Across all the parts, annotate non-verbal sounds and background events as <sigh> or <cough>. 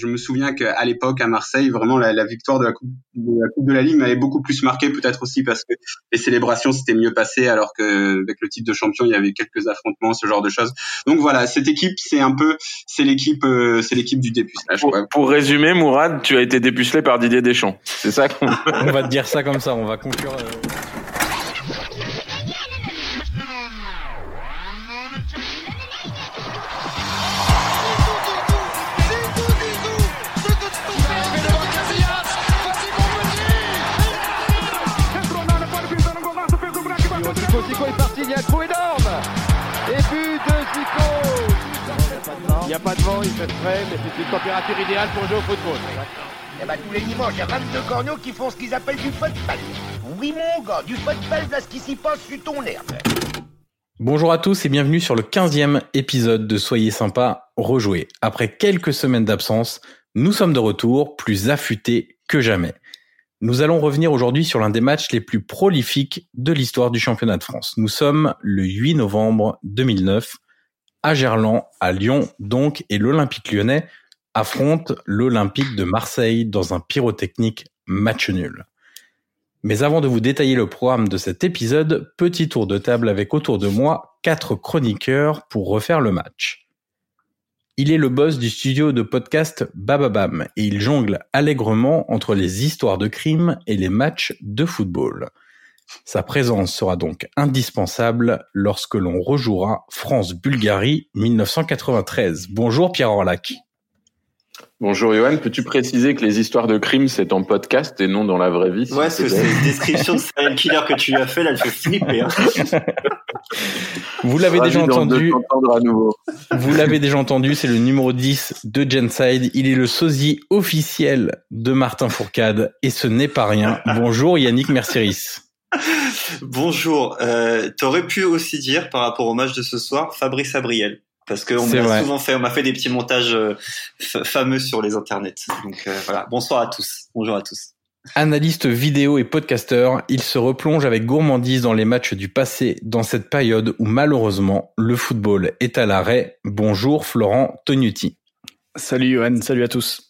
je me souviens qu'à l'époque à Marseille, vraiment la, la victoire de la, coupe, de la Coupe de la Ligue m'avait beaucoup plus marqué, peut-être aussi parce que les célébrations s'étaient mieux passées, alors que avec le titre de champion, il y avait quelques affrontements, ce genre de choses. Donc voilà, cette équipe, c'est un peu, c'est l'équipe, euh, c'est l'équipe du dépucelage. Pour, pour, résumer, Mourad, tu as été dépucelé par Didier Deschamps. C'est ça qu'on... <laughs> on va te dire ça comme ça, on va conclure. Euh... n'y a pas de vent, il fait frais, mais c'est une température idéale pour jouer au football. Eh ben, tous les dimanches, il y a 22 corneaux qui font ce qu'ils appellent du football. Oui, mon gars, du football, là, ce qui s'y passe sur ton. Bonjour à tous et bienvenue sur le 15e épisode de Soyez sympa, rejoué. Après quelques semaines d'absence, nous sommes de retour, plus affûtés que jamais. Nous allons revenir aujourd'hui sur l'un des matchs les plus prolifiques de l'histoire du championnat de France. Nous sommes le 8 novembre 2009 à Gerland, à Lyon donc, et l'Olympique lyonnais affronte l'Olympique de Marseille dans un pyrotechnique match nul. Mais avant de vous détailler le programme de cet épisode, petit tour de table avec autour de moi quatre chroniqueurs pour refaire le match. Il est le boss du studio de podcast Bababam et il jongle allègrement entre les histoires de crimes et les matchs de football. Sa présence sera donc indispensable lorsque l'on rejouera France-Bulgarie 1993. Bonjour Pierre Orlac. Bonjour Johan, peux-tu préciser que les histoires de crimes c'est en podcast et non dans la vraie vie Ouais, c'est une description de serial killer que tu as fait là, elle fait flipper. Hein. <laughs> Vous l'avez déjà entendu. Vous l'avez déjà entendu, c'est le numéro 10 de Genside. Il est le sosie officiel de Martin Fourcade et ce n'est pas rien. Bonjour Yannick Mercieris. Bonjour. Euh, T'aurais pu aussi dire par rapport au match de ce soir, Fabrice Abriel, parce qu'on m'a souvent fait, on m'a fait des petits montages euh, fameux sur les internets. Donc euh, voilà. Bonsoir à tous. Bonjour à tous. Analyste vidéo et podcasteur, il se replonge avec gourmandise dans les matchs du passé dans cette période où malheureusement le football est à l'arrêt. Bonjour Florent Tognuti. Salut Johan, salut à tous.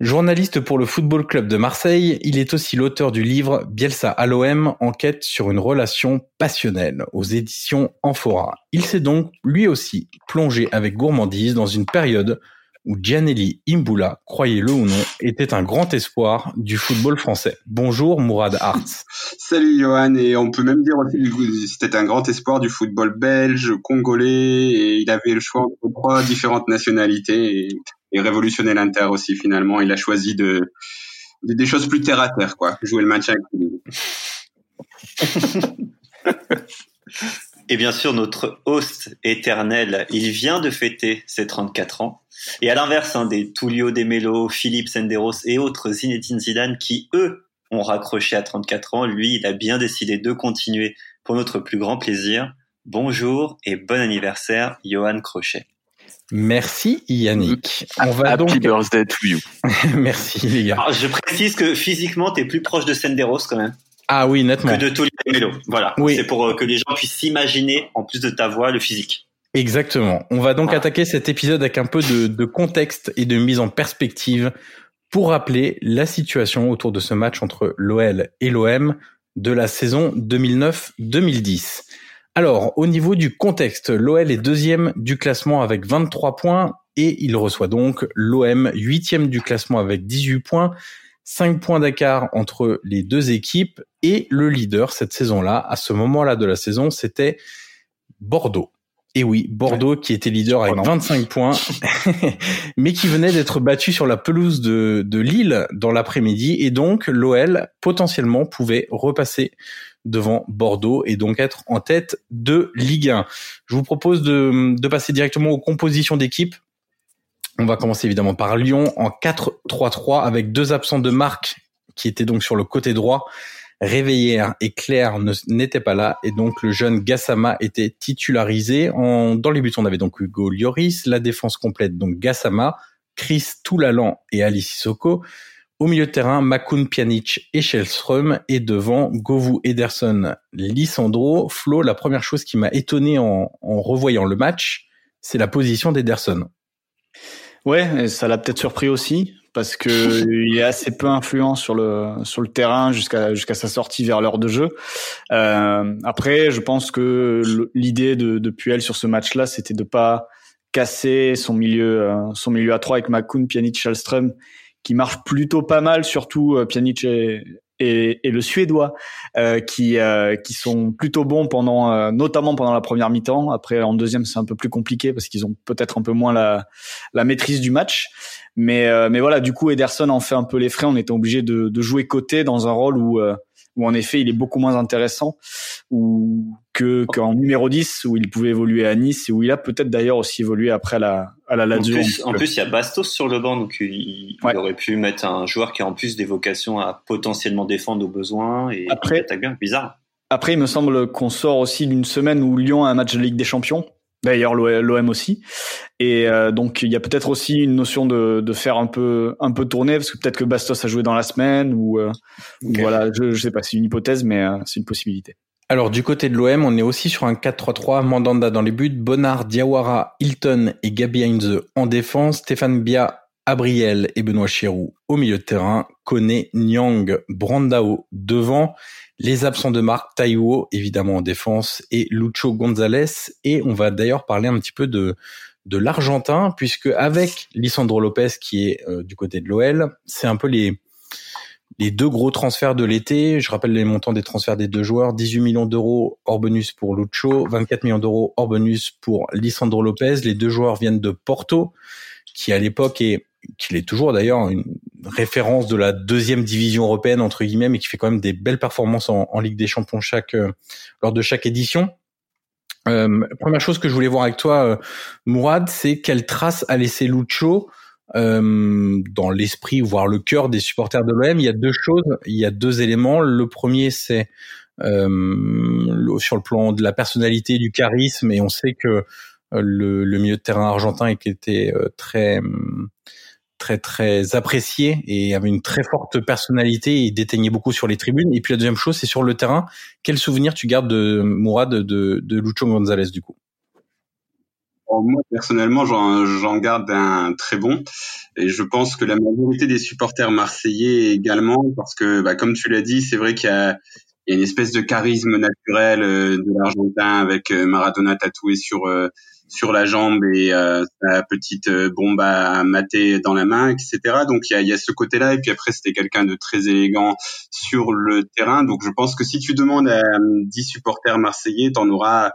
Journaliste pour le Football Club de Marseille, il est aussi l'auteur du livre Bielsa à l'OM, enquête sur une relation passionnelle aux éditions Amphora. Il s'est donc lui aussi plongé avec gourmandise dans une période où Gianelli Imbula, croyez-le ou non, était un grand espoir du football français. Bonjour Mourad Hartz. <laughs> Salut Johan, et on peut même dire aussi que c'était un grand espoir du football belge, congolais, et il avait le choix entre trois différentes nationalités. Et révolutionner l'Inter aussi finalement. Il a choisi de, des choses plus terre à terre, quoi. Jouer le avec <laughs> Et bien sûr, notre host éternel, il vient de fêter ses 34 ans. Et à l'inverse hein, des Tullio De Melo, Philippe Senderos et autres Zinedine Zidane qui, eux, ont raccroché à 34 ans, lui, il a bien décidé de continuer pour notre plus grand plaisir. Bonjour et bon anniversaire, Johan Crochet. Merci Yannick. On va Happy birthday to you. <laughs> Merci les gars. je précise que physiquement, tu es plus proche de Senderos quand même. Ah oui, nettement. Que de Tolio Melo. Voilà. Oui. C'est pour euh, que les gens puissent s'imaginer, en plus de ta voix, le physique. Exactement. On va donc attaquer cet épisode avec un peu de, de contexte et de mise en perspective pour rappeler la situation autour de ce match entre l'OL et l'OM de la saison 2009-2010. Alors, au niveau du contexte, l'OL est deuxième du classement avec 23 points et il reçoit donc l'OM huitième du classement avec 18 points. 5 points d'écart entre les deux équipes et le leader cette saison-là, à ce moment-là de la saison, c'était Bordeaux. Et oui, Bordeaux qui était leader avec 25 points, <laughs> mais qui venait d'être battu sur la pelouse de, de Lille dans l'après-midi. Et donc, l'OL potentiellement pouvait repasser devant Bordeaux et donc être en tête de Ligue 1. Je vous propose de, passer directement aux compositions d'équipe. On va commencer évidemment par Lyon en 4-3-3 avec deux absents de marque qui étaient donc sur le côté droit. Réveillère et Claire n'étaient pas là et donc le jeune Gassama était titularisé. Dans les buts, on avait donc Hugo Lloris, la défense complète donc Gassama, Chris Toulalan et Alice Sissoko. Au milieu de terrain, Makun Pjanic et Shellström et devant Govou Ederson, Lissandro. Flo, la première chose qui m'a étonné en, en revoyant le match, c'est la position d'Ederson. Ouais, ça l'a peut-être surpris aussi parce que <laughs> il est assez peu influent sur le sur le terrain jusqu'à jusqu'à sa sortie vers l'heure de jeu. Euh, après, je pense que l'idée de, de Puel sur ce match-là, c'était de pas casser son milieu euh, son milieu à trois avec Makun, Pjanic, Chalström, qui marche plutôt pas mal, surtout euh, Pjanic et, et, et, le suédois euh, qui euh, qui sont plutôt bons pendant euh, notamment pendant la première mi-temps. Après en deuxième c'est un peu plus compliqué parce qu'ils ont peut-être un peu moins la la maîtrise du match. Mais euh, mais voilà du coup Ederson en fait un peu les frais. On était obligé de, de jouer côté dans un rôle où où en effet il est beaucoup moins intéressant ou que qu'en numéro 10 où il pouvait évoluer à Nice et où il a peut-être d'ailleurs aussi évolué après à la à la Lazio. En plus, en plus, il y a Bastos sur le banc donc il, il aurait pu mettre un joueur qui a en plus des vocations à potentiellement défendre aux besoins et après bien bizarre. Après il me semble qu'on sort aussi d'une semaine où Lyon a un match de Ligue des Champions D'ailleurs, l'OM aussi. Et euh, donc, il y a peut-être aussi une notion de, de, faire un peu un peu tourner, parce que peut-être que Bastos a joué dans la semaine, ou, euh, voilà, je, je sais pas, c'est une hypothèse, mais euh, c'est une possibilité. Alors, du côté de l'OM, on est aussi sur un 4-3-3, Mandanda dans les buts, Bonnard, Diawara, Hilton et Gabi Heinze en défense, Stéphane Bia, Abriel et Benoît Chirou au milieu de terrain, Kone, Nyang, Brandao devant, les absents de marque, Taiwo évidemment en défense et Lucho Gonzalez. Et on va d'ailleurs parler un petit peu de de l'Argentin, puisque avec Lisandro Lopez qui est euh, du côté de l'OL, c'est un peu les les deux gros transferts de l'été. Je rappelle les montants des transferts des deux joueurs 18 millions d'euros hors bonus pour Lucho, 24 millions d'euros hors bonus pour Lisandro Lopez. Les deux joueurs viennent de Porto, qui à l'époque est qu'il est toujours d'ailleurs une référence de la deuxième division européenne entre guillemets, mais qui fait quand même des belles performances en, Ligue des Champions chaque euh, lors de chaque édition. Euh, première chose que je voulais voir avec toi, euh, Mourad, c'est quelle trace a laissé Lucho euh, dans l'esprit, voire le cœur des supporters de l'OM. Il y a deux choses, il y a deux éléments. Le premier, c'est sur le plan de la personnalité, du charisme, et on sait que le, le milieu de terrain argentin était très très très apprécié et avait une très forte personnalité et déteignait beaucoup sur les tribunes. Et puis la deuxième chose, c'est sur le terrain. Quel souvenir tu gardes de Mourad de, de Lucho González du coup? Moi personnellement, j'en garde un très bon, et je pense que la majorité des supporters marseillais également, parce que, bah, comme tu l'as dit, c'est vrai qu'il y y a une espèce de charisme naturel euh, de l'Argentin avec euh, Maradona tatoué sur euh, sur la jambe et euh, sa petite euh, bombe à mater dans la main, etc. Donc il y a, y ce côté-là. Et puis après, c'était quelqu'un de très élégant sur le terrain. Donc je pense que si tu demandes à 10 supporters marseillais, t'en auras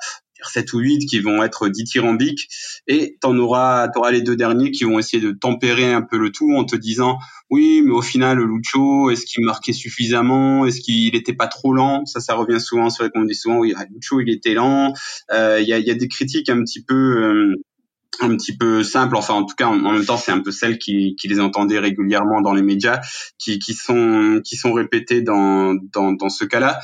7 ou 8 qui vont être dithyrambiques et t'en auras, t'auras les deux derniers qui vont essayer de tempérer un peu le tout en te disant oui, mais au final, Lucho, est-ce qu'il marquait suffisamment? Est-ce qu'il était pas trop lent? Ça, ça revient souvent. C'est vrai qu'on dit souvent oui, Lucho, il était lent. Euh, il y, a, y, a, des critiques un petit peu euh, un petit peu simples. enfin en tout cas en, même temps c'est un peu celles qui, qui les entendaient régulièrement dans les médias, qui, qui sont qui sont répétées dans dans, dans ce cas-là.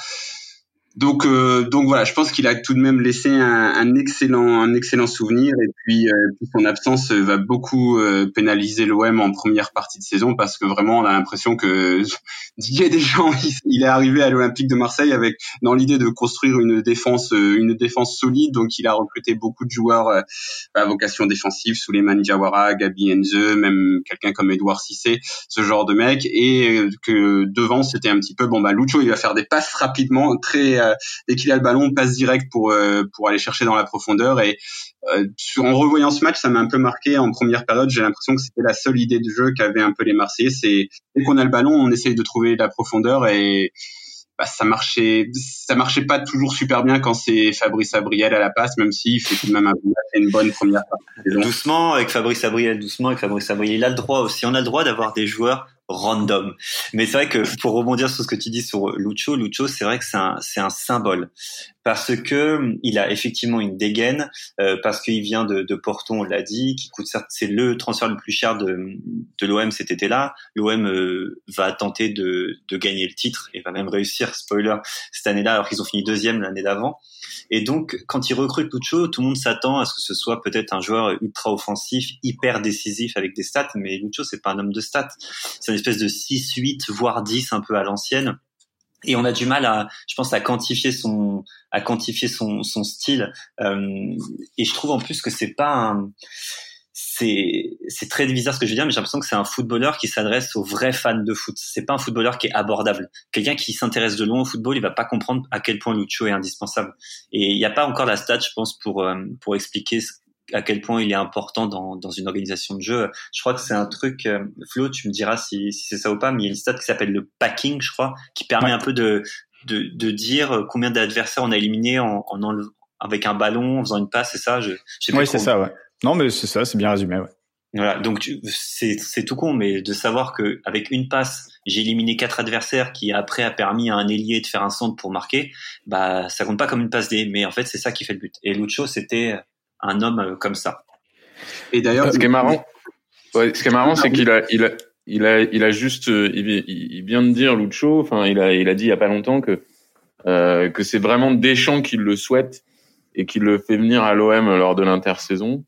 Donc, euh, donc voilà, je pense qu'il a tout de même laissé un, un, excellent, un excellent souvenir. Et puis, euh, son absence va beaucoup euh, pénaliser l'OM en première partie de saison parce que vraiment, on a l'impression que <laughs> Didier Deschamps, il, il est arrivé à l'Olympique de Marseille avec dans l'idée de construire une défense, euh, une défense solide. Donc, il a recruté beaucoup de joueurs à vocation défensive, Souleymane Diawara, Gabi Enze, même quelqu'un comme Edouard Cissé, ce genre de mec. Et que devant, c'était un petit peu bon bah Lucho, il va faire des passes rapidement, très euh, dès qu'il a le ballon, passe direct pour euh, pour aller chercher dans la profondeur. Et euh, en revoyant ce match, ça m'a un peu marqué. En première période, j'ai l'impression que c'était la seule idée de jeu qu'avaient un peu les Marseillais. C'est dès qu'on a le ballon, on essaye de trouver la profondeur et bah, ça marchait ça marchait pas toujours super bien quand c'est Fabrice Abriel à la passe même s'il fait tout de même un, une bonne première doucement avec Fabrice Abriel doucement avec Fabrice Abriel il a le droit aussi on a le droit d'avoir des joueurs random. Mais c'est vrai que pour rebondir sur ce que tu dis sur Lucho, Lucho, c'est vrai que c'est un, c'est un symbole parce que il a effectivement une dégaine, euh, parce qu'il vient de, de Porto, on l'a dit, qui coûte certes, c'est le transfert le plus cher de, de l'OM cet été-là. L'OM euh, va tenter de, de gagner le titre et va même réussir, spoiler, cette année-là, alors qu'ils ont fini deuxième l'année d'avant. Et donc, quand il recrute Lucho, tout le monde s'attend à ce que ce soit peut-être un joueur ultra offensif, hyper décisif avec des stats, mais Lucho, c'est pas un homme de stats. C'est une espèce de 6, 8, voire 10 un peu à l'ancienne. Et on a du mal à, je pense, à quantifier son, à quantifier son, son style. Euh, et je trouve en plus que c'est pas c'est c'est très bizarre ce que je veux dire, mais j'ai l'impression que c'est un footballeur qui s'adresse aux vrais fans de foot. C'est pas un footballeur qui est abordable. Quelqu'un qui s'intéresse de loin au football, il va pas comprendre à quel point Lucho est indispensable. Et il n'y a pas encore la stat, je pense, pour euh, pour expliquer à quel point il est important dans, dans une organisation de jeu. Je crois que c'est un truc, euh, Flo, tu me diras si, si c'est ça ou pas, mais il y a une stat qui s'appelle le packing, je crois, qui permet un peu de, de, de dire combien d'adversaires on a éliminé en, en avec un ballon, en faisant une passe, c'est ça je, Oui, c'est ça, ouais. Non, mais c'est ça, c'est bien résumé, ouais. Voilà, donc c'est c'est tout con, mais de savoir que avec une passe, j'ai éliminé quatre adversaires, qui après a permis à un ailier de faire un centre pour marquer, bah ça compte pas comme une passe D, mais en fait c'est ça qui fait le but. Et Lucho, c'était un homme euh, comme ça. Et d'ailleurs, ce qui est marrant, ouais, ce qui est marrant, c'est qu'il a, il a, il a, il a juste, euh, il, vient de dire Lucho, enfin il a, il a dit il y a pas longtemps que euh, que c'est vraiment Deschamps qui le souhaite et qui le fait venir à l'OM lors de l'intersaison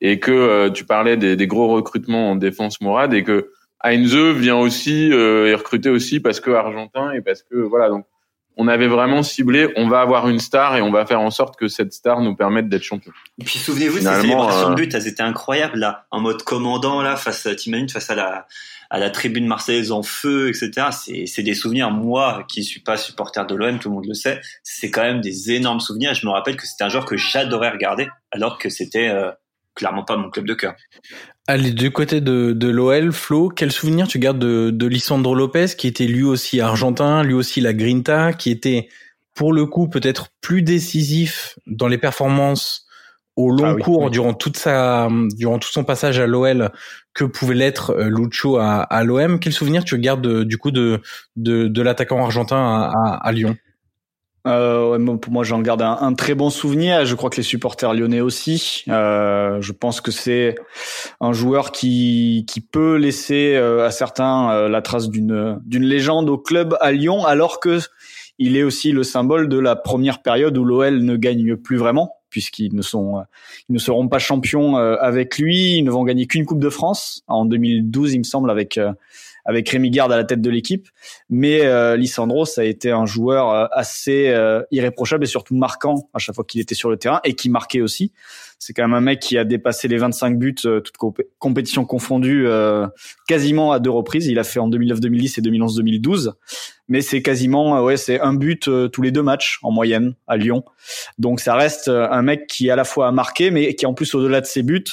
et que euh, tu parlais des, des, gros recrutements en défense Morad et que Heinze vient aussi euh, et recruté aussi parce que argentin et parce que voilà donc on avait vraiment ciblé on va avoir une star et on va faire en sorte que cette star nous permette d'être champion. Et puis souvenez-vous ces célébrations de but elles étaient incroyables là en mode commandant là face à t'imagines face à la à la tribune marseillaise en feu, etc. C'est, c'est des souvenirs. Moi, qui suis pas supporter de l'OM, tout le monde le sait, c'est quand même des énormes souvenirs. Je me rappelle que c'était un joueur que j'adorais regarder, alors que c'était euh, clairement pas mon club de cœur. Allez, du côté de, de l'OL, Flo, quel souvenir tu gardes de, de Lisandro Lopez, qui était lui aussi argentin, lui aussi la Grinta, qui était pour le coup peut-être plus décisif dans les performances au long ah cours durant toute sa durant tout son passage à l'OL que pouvait l'être euh, Lucho à, à l'OM. Quel souvenir tu gardes du coup de de, de l'attaquant argentin à, à Lyon? Euh, pour moi, j'en garde un, un, très bon souvenir. Je crois que les supporters lyonnais aussi. Euh, je pense que c'est un joueur qui qui peut laisser euh, à certains euh, la trace d'une d'une légende au club à Lyon, alors que il est aussi le symbole de la première période où l'OL ne gagne plus vraiment, puisqu'ils ne sont ils ne seront pas champions avec lui. Ils ne vont gagner qu'une Coupe de France en 2012, il me semble, avec avec Rémi Garde à la tête de l'équipe. Mais euh, Lisandro, ça a été un joueur euh, assez euh, irréprochable et surtout marquant à chaque fois qu'il était sur le terrain et qui marquait aussi. C'est quand même un mec qui a dépassé les 25 buts, euh, toutes compétitions confondues, quasiment à deux reprises. Il a fait en 2009-2010 et 2011-2012. Mais c'est quasiment, ouais, c'est un but tous les deux matchs en moyenne à Lyon. Donc ça reste un mec qui à la fois a marqué, mais qui en plus au-delà de ses buts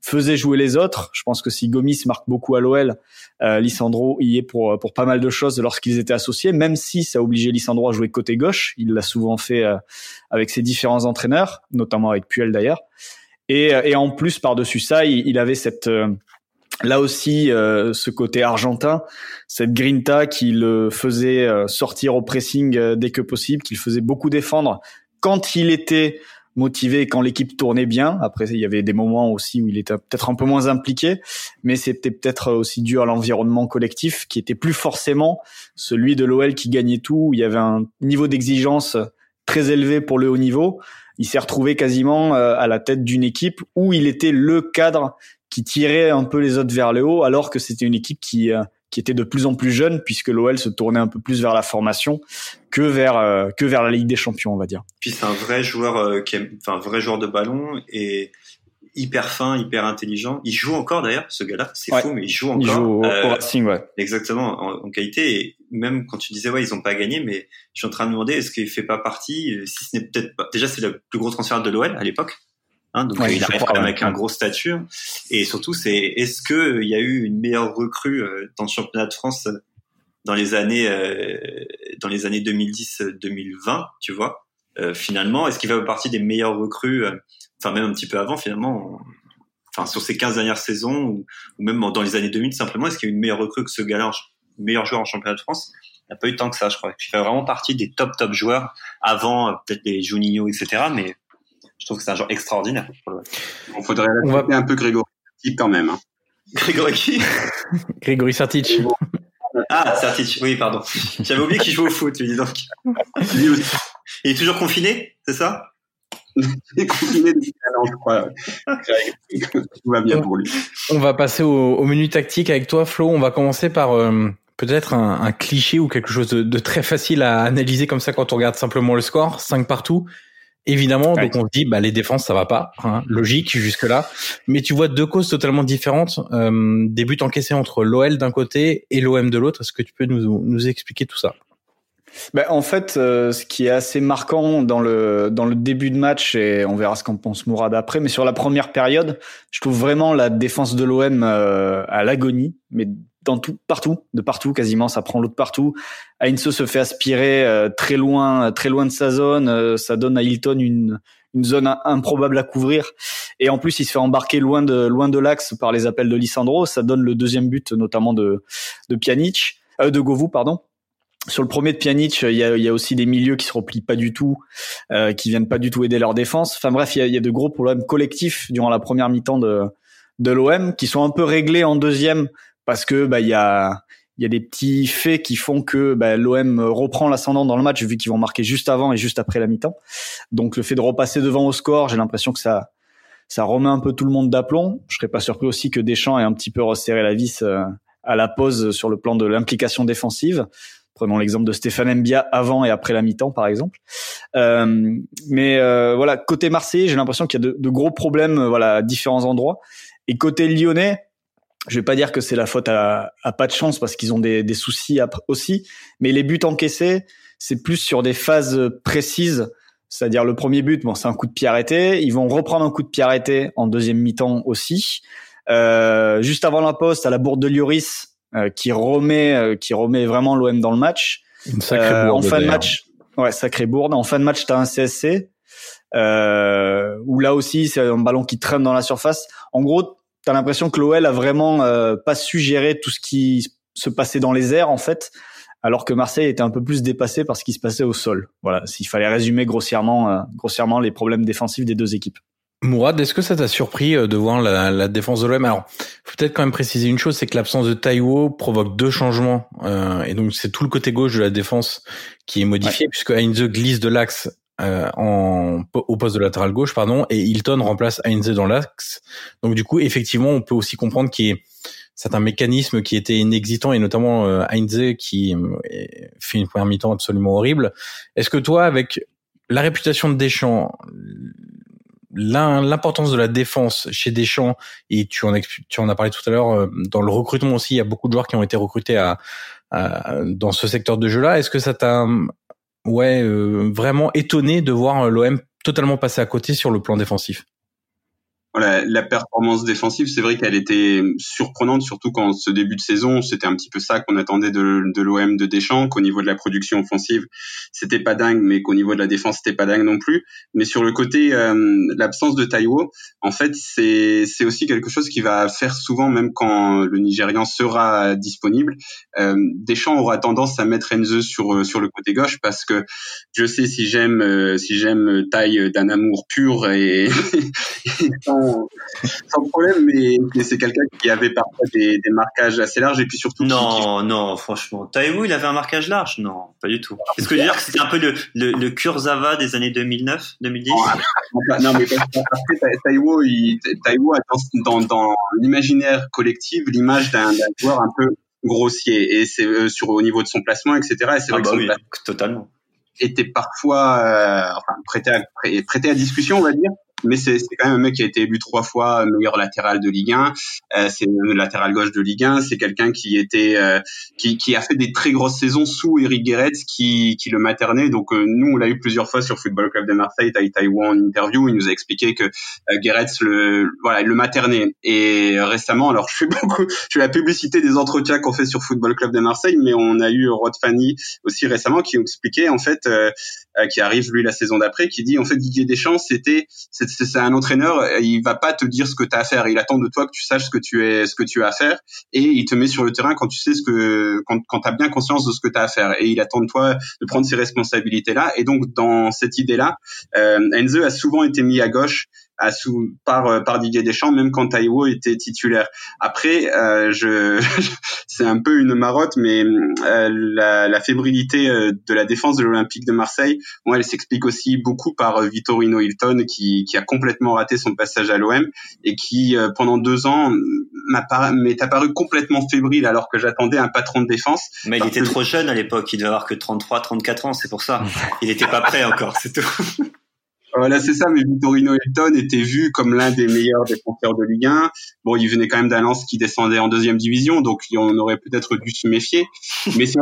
faisait jouer les autres. Je pense que si Gomis marque beaucoup à l'OL, euh, Lissandro y est pour pour pas mal de choses lorsqu'ils étaient associés, même si ça obligeait Lissandro à jouer côté gauche. Il l'a souvent fait euh, avec ses différents entraîneurs, notamment avec Puel d'ailleurs. Et, euh, et en plus par-dessus ça, il, avait cette euh, là aussi ce côté argentin, cette grinta qui le faisait sortir au pressing dès que possible, qu'il faisait beaucoup défendre quand il était motivé quand l'équipe tournait bien. Après, il y avait des moments aussi où il était peut-être un peu moins impliqué, mais c'était peut-être aussi dû à l'environnement collectif qui était plus forcément celui de l'OL qui gagnait tout. Il y avait un niveau d'exigence très élevé pour le haut niveau. Il s'est retrouvé quasiment euh, à la tête d'une équipe où il était le cadre qui tirait un peu les autres vers le haut, alors que c'était une équipe qui euh, qui était de plus en plus jeune puisque l'OL se tournait un peu plus vers la formation que vers euh, que vers la Ligue des Champions, on va dire. Puis c'est un vrai joueur euh, qui est, enfin vrai joueur de ballon et hyper fin, hyper intelligent. Il joue encore d'ailleurs, ce gars-là. C'est fou, mais il joue encore. Il joue au, euh, Racing, ouais. Exactement, en, qualité. Et même quand tu disais, ouais, ils ont pas gagné, mais je suis en train de me demander, est-ce qu'il fait pas partie, si ce n'est peut-être pas, déjà c'est le plus gros transfert de l'OL à l'époque. Hein, donc il arrive quand même avec un gros statut. Et surtout, c'est est-ce que il y a eu une meilleure recrue euh, dans le championnat de France euh, dans les années euh, dans les années 2010-2020, tu vois? Finalement, est-ce qu'il fait partie des meilleures recrues Enfin, même un petit peu avant, finalement. Enfin, sur ces 15 dernières saisons ou, même dans les années 2000, simplement, est-ce qu'il y a eu une meilleure recrue que ce gars-là, meilleur joueur en championnat de France? Il n'y a pas eu tant que ça, je crois. Il fait vraiment partie des top top joueurs avant peut-être les Juninho, etc. Mais je trouve que c'est un genre extraordinaire. Il faudrait va... un peu Grégory quand même. Hein. Grégory qui <laughs> Grégory Sartic. Ah, Sartic, oui, pardon. J'avais oublié qu'il joue au foot, lui, dis donc. Il est toujours confiné, c'est ça? Il est confiné depuis un an, je crois. Tout va bien pour lui. On va passer au, menu tactique avec toi, Flo. On va commencer par euh, peut-être un, cliché ou quelque chose de, de, très facile à analyser comme ça quand on regarde simplement le score, 5 partout. Évidemment, donc on se dit, bah les défenses ça va pas, hein, logique jusque là. Mais tu vois deux causes totalement différentes, euh, des buts encaissés entre l'OL d'un côté et l'OM de l'autre. Est-ce que tu peux nous nous expliquer tout ça? Ben, en fait, euh, ce qui est assez marquant dans le dans le début de match et on verra ce qu'en pense Mourad après, mais sur la première période, je trouve vraiment la défense de l'OM euh, à l'agonie, mais dans tout, partout, de partout quasiment, ça prend l'autre partout. Heinze se fait aspirer euh, très loin, très loin de sa zone. Euh, ça donne à Hilton une, une zone improbable à couvrir. Et en plus, il se fait embarquer loin de loin de l'axe par les appels de Lissandro. Ça donne le deuxième but, notamment de de Pjanic, euh, de Govou, pardon. Sur le premier de Pjanic, il y a, il y a aussi des milieux qui se replient pas du tout, euh, qui viennent pas du tout aider leur défense. Enfin bref, il y a, il y a de gros problèmes collectifs durant la première mi-temps de de l'OM qui sont un peu réglés en deuxième parce que bah il y a il y a des petits faits qui font que bah, l'OM reprend l'ascendant dans le match vu qu'ils vont marquer juste avant et juste après la mi-temps. Donc le fait de repasser devant au score, j'ai l'impression que ça ça remet un peu tout le monde d'aplomb. Je serais pas surpris aussi que Deschamps ait un petit peu resserré la vis euh, à la pause sur le plan de l'implication défensive. Prenons l'exemple de Stéphane Mbia avant et après la mi-temps, par exemple. Euh, mais euh, voilà, côté Marseillais, j'ai l'impression qu'il y a de, de, gros problèmes, voilà, à différents endroits. Et côté Lyonnais, je vais pas dire que c'est la faute à, à, pas de chance parce qu'ils ont des, des soucis aussi, mais les buts encaissés, c'est plus sur des phases précises. C'est-à-dire le premier but, bon, c'est un coup de pied arrêté. Ils vont reprendre un coup de pied arrêté en deuxième mi-temps aussi. Euh, juste avant la poste, à la bourde de Lloris, euh, qui remet, euh, qui remet vraiment l'OM dans le match. Une sacrée euh, bourde. En fin de match, ouais, sacrée bourde. En fin de match, t'as un CSC. Euh, où là aussi c'est un ballon qui traîne dans la surface. En gros, t'as l'impression que l'OL a vraiment euh, pas su gérer tout ce qui se passait dans les airs en fait, alors que Marseille était un peu plus dépassé par ce qui se passait au sol. Voilà, s'il fallait résumer grossièrement, euh, grossièrement les problèmes défensifs des deux équipes. Mourad, est-ce que ça t'a surpris euh, de voir la, la défense de l'OM Alors, faut peut-être quand même préciser une chose, c'est que l'absence de Taiwo provoque deux changements, euh, et donc c'est tout le côté gauche de la défense qui est modifié, ouais. puisque Heinze glisse de l'axe euh, en, au poste de latéral gauche, pardon, et Hilton remplace Heinze dans l'axe. Donc du coup, effectivement, on peut aussi comprendre qu'il y ait certains mécanismes qui étaient inexistants, et notamment euh, Heinze qui euh, fait une première mi-temps absolument horrible. Est-ce que toi, avec la réputation de Deschamps, l'importance de la défense chez Deschamps, et tu en, tu en as parlé tout à l'heure, euh, dans le recrutement aussi, il y a beaucoup de joueurs qui ont été recrutés à dans ce secteur de jeu-là. Est-ce que ça t'a ouais, euh, vraiment étonné de voir l'OM totalement passer à côté sur le plan défensif voilà, la performance défensive, c'est vrai qu'elle était surprenante, surtout quand ce début de saison, c'était un petit peu ça qu'on attendait de, l'OM de Deschamps, qu'au niveau de la production offensive, c'était pas dingue, mais qu'au niveau de la défense, c'était pas dingue non plus. Mais sur le côté, euh, l'absence de Taiwo, en fait, c'est aussi quelque chose qui va faire souvent, même quand le Nigérian sera disponible, euh, Deschamps aura tendance à mettre Enzo sur sur le côté gauche parce que je sais si j'aime euh, si j'aime taille d'un amour pur et <laughs> sans, problème, mais, mais c'est quelqu'un qui avait parfois des, des, marquages assez larges et puis surtout. Non, qui... non, franchement. Taïwo, il avait un marquage large? Non, pas du tout. Est-ce que je veux dire que c'était un peu le, le, le Kurzawa des années 2009, 2010 Non, mais après, Taïwo, Taïwo a dans, dans, dans l'imaginaire collectif l'image d'un joueur un peu grossier et c'est euh, sur au niveau de son placement, etc. Et c'est ah vrai bah que oui, totalement était parfois euh, enfin prêté à prêté à discussion on va dire mais c'est quand même un mec qui a été élu trois fois meilleur latéral de Ligue 1. Euh, c'est le latéral gauche de Ligue 1. C'est quelqu'un qui était euh, qui, qui, a fait des très grosses saisons sous Eric Guéret qui, qui le maternait. Donc euh, nous, on l'a eu plusieurs fois sur Football Club de Marseille. Tai Taiwan en interview, il nous a expliqué que euh, Guéret le voilà, il le maternait. Et récemment, alors je fais beaucoup, je fais la publicité des entretiens qu'on fait sur Football Club de Marseille, mais on a eu Rod Fanny aussi récemment qui expliquait en fait, euh, qui arrive lui la saison d'après, qui dit en fait Didier Deschamps, c'était c'est un entraîneur, il va pas te dire ce que tu as à faire. Il attend de toi que tu saches ce que tu es, ce que tu as à faire, et il te met sur le terrain quand tu sais ce que, quand, quand tu as bien conscience de ce que tu as à faire. Et il attend de toi de prendre ces responsabilités-là. Et donc dans cette idée-là, euh, Enze a souvent été mis à gauche à sous, par euh, par Didier Deschamps même quand Taiwo était titulaire. Après euh, je <laughs> c'est un peu une marotte mais euh, la, la, fébrilité euh, de la défense de l'Olympique de Marseille, moi elle s'explique aussi beaucoup par euh, Vittorino Hilton qui qui a complètement raté son passage à l'OM et qui pendant deux ans m'est apparu complètement fébrile alors que j'attendais un patron de défense. Mais il était que... trop jeune à l'époque, il devait avoir que 33 34 ans, c'est pour ça. Il n'était pas prêt encore, c'est tout. <laughs> Voilà, c'est ça, mais Vittorino Hilton était vu comme l'un des meilleurs défenseurs de Ligue 1. Bon, il venait quand même d'un lance qui descendait en deuxième division, donc on aurait peut-être dû se méfier. Mais c'est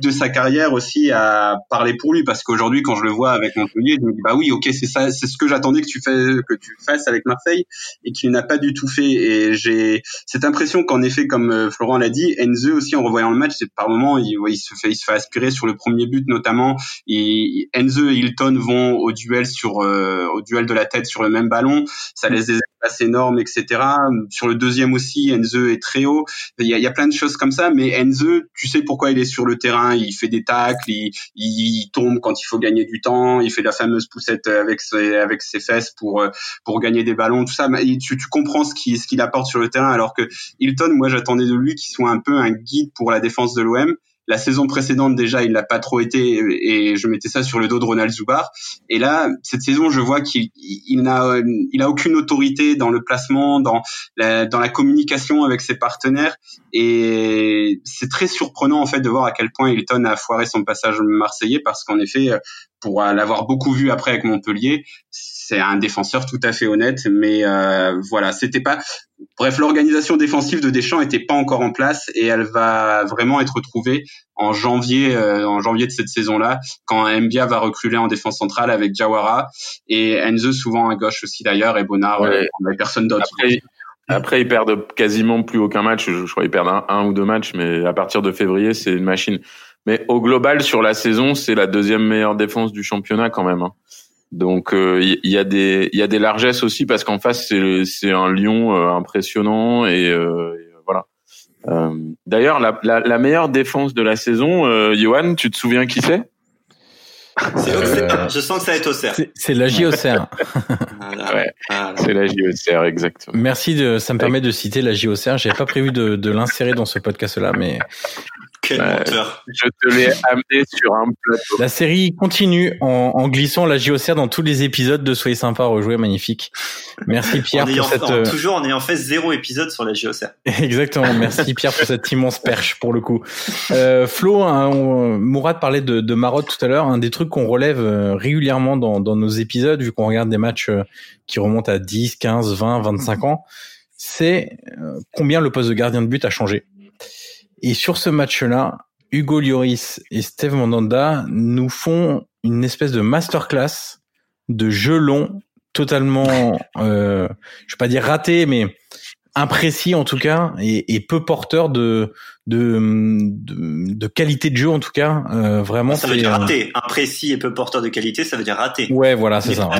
de sa carrière aussi à parler pour lui. Parce qu'aujourd'hui quand je le vois avec Montpellier je me dis bah oui ok c'est ça c'est ce que j'attendais que tu fais que tu fasses avec Marseille et qu'il n'a pas du tout fait. Et j'ai cette impression qu'en effet comme euh, Florent l'a dit Enze aussi en revoyant le match c'est par moment il, se fait il se fait aspirer sur le premier but notamment. Et Enze et Hilton vont au duel sur euh, au duel de la tête sur le même ballon. Ça laisse des espaces énormes etc sur le deuxième aussi Enze est très haut il y a, plein de choses comme ça mais Enze tu sais pourquoi il est sur le terrain? Il fait des tacles, il, il, tombe quand il faut gagner du temps, il fait la fameuse poussette avec ses, avec ses fesses pour pour gagner des ballons, tout ça. Tu, tu comprends ce qu'il ce qu'il apporte sur le terrain, alors que Hilton, moi j'attendais de lui qu'il soit un peu un guide pour la défense de l'OM. La saison précédente déjà, il l'a pas trop été et je mettais ça sur le dos de Ronald Zubar. Et là, cette saison, je vois qu'il il, n'a il a aucune autorité dans le placement, dans la, dans la communication avec ses partenaires. Et c'est très surprenant en fait de voir à quel point Hilton a foiré son passage marseillais parce qu'en effet, pour l'avoir beaucoup vu après avec Montpellier, c'est un défenseur tout à fait honnête, mais euh, voilà, c'était pas. Bref, l'organisation défensive de Deschamps était pas encore en place et elle va vraiment être trouvée en janvier, euh, en janvier de cette saison-là, quand Mbia va reculer en défense centrale avec Jawara et Enze souvent à gauche aussi d'ailleurs et Bonnard, ouais. euh, personne d'autre. Après, après, ils perdent quasiment plus aucun match. Je, je crois qu'ils perdent un, un, ou deux matchs, mais à partir de février, c'est une machine. Mais au global, sur la saison, c'est la deuxième meilleure défense du championnat quand même. Hein. Donc il euh, y, a des il y a des largesses aussi parce qu'en face c'est c'est un Lyon euh, impressionnant et, euh, et voilà. D'ailleurs la, la, la, meilleure défense de la saison, Johan, tu te souviens qui c'est? Je sens que ça va être Auxerre. C'est la JOCR. voilà. ouais, voilà. C'est la JOCR, exactement. Merci de, ça me permet de citer la JOCR. J'avais pas prévu de, de l'insérer dans ce podcast-là, mais quel menteur. Je te l'ai amené sur un plateau. La série continue en, en glissant la JOCR dans tous les épisodes de Soyez sympa, rejouer, magnifique. Merci Pierre en pour cette... En, toujours en ayant fait zéro épisode sur la JOCR. <laughs> Exactement, merci Pierre pour cette immense perche pour le coup. Euh, Flo, hein, on, Mourad parlait de, de Marotte tout à l'heure, un des trucs qu'on relève euh, régulièrement dans, dans nos épisodes, vu qu'on regarde des matchs euh, qui remontent à 10, 15, 20, 25 ans, c'est combien le poste de gardien de but a changé. Et sur ce match-là, Hugo Lloris et Steve Mandanda nous font une espèce de masterclass de jeu long, totalement, <laughs> euh, je vais pas dire raté, mais imprécis en tout cas, et, et peu porteur de, de, de, de qualité de jeu en tout cas. Euh, vraiment, ça veut dire raté. Imprécis et peu porteur de qualité, ça veut dire raté. Ouais, voilà, c'est ça.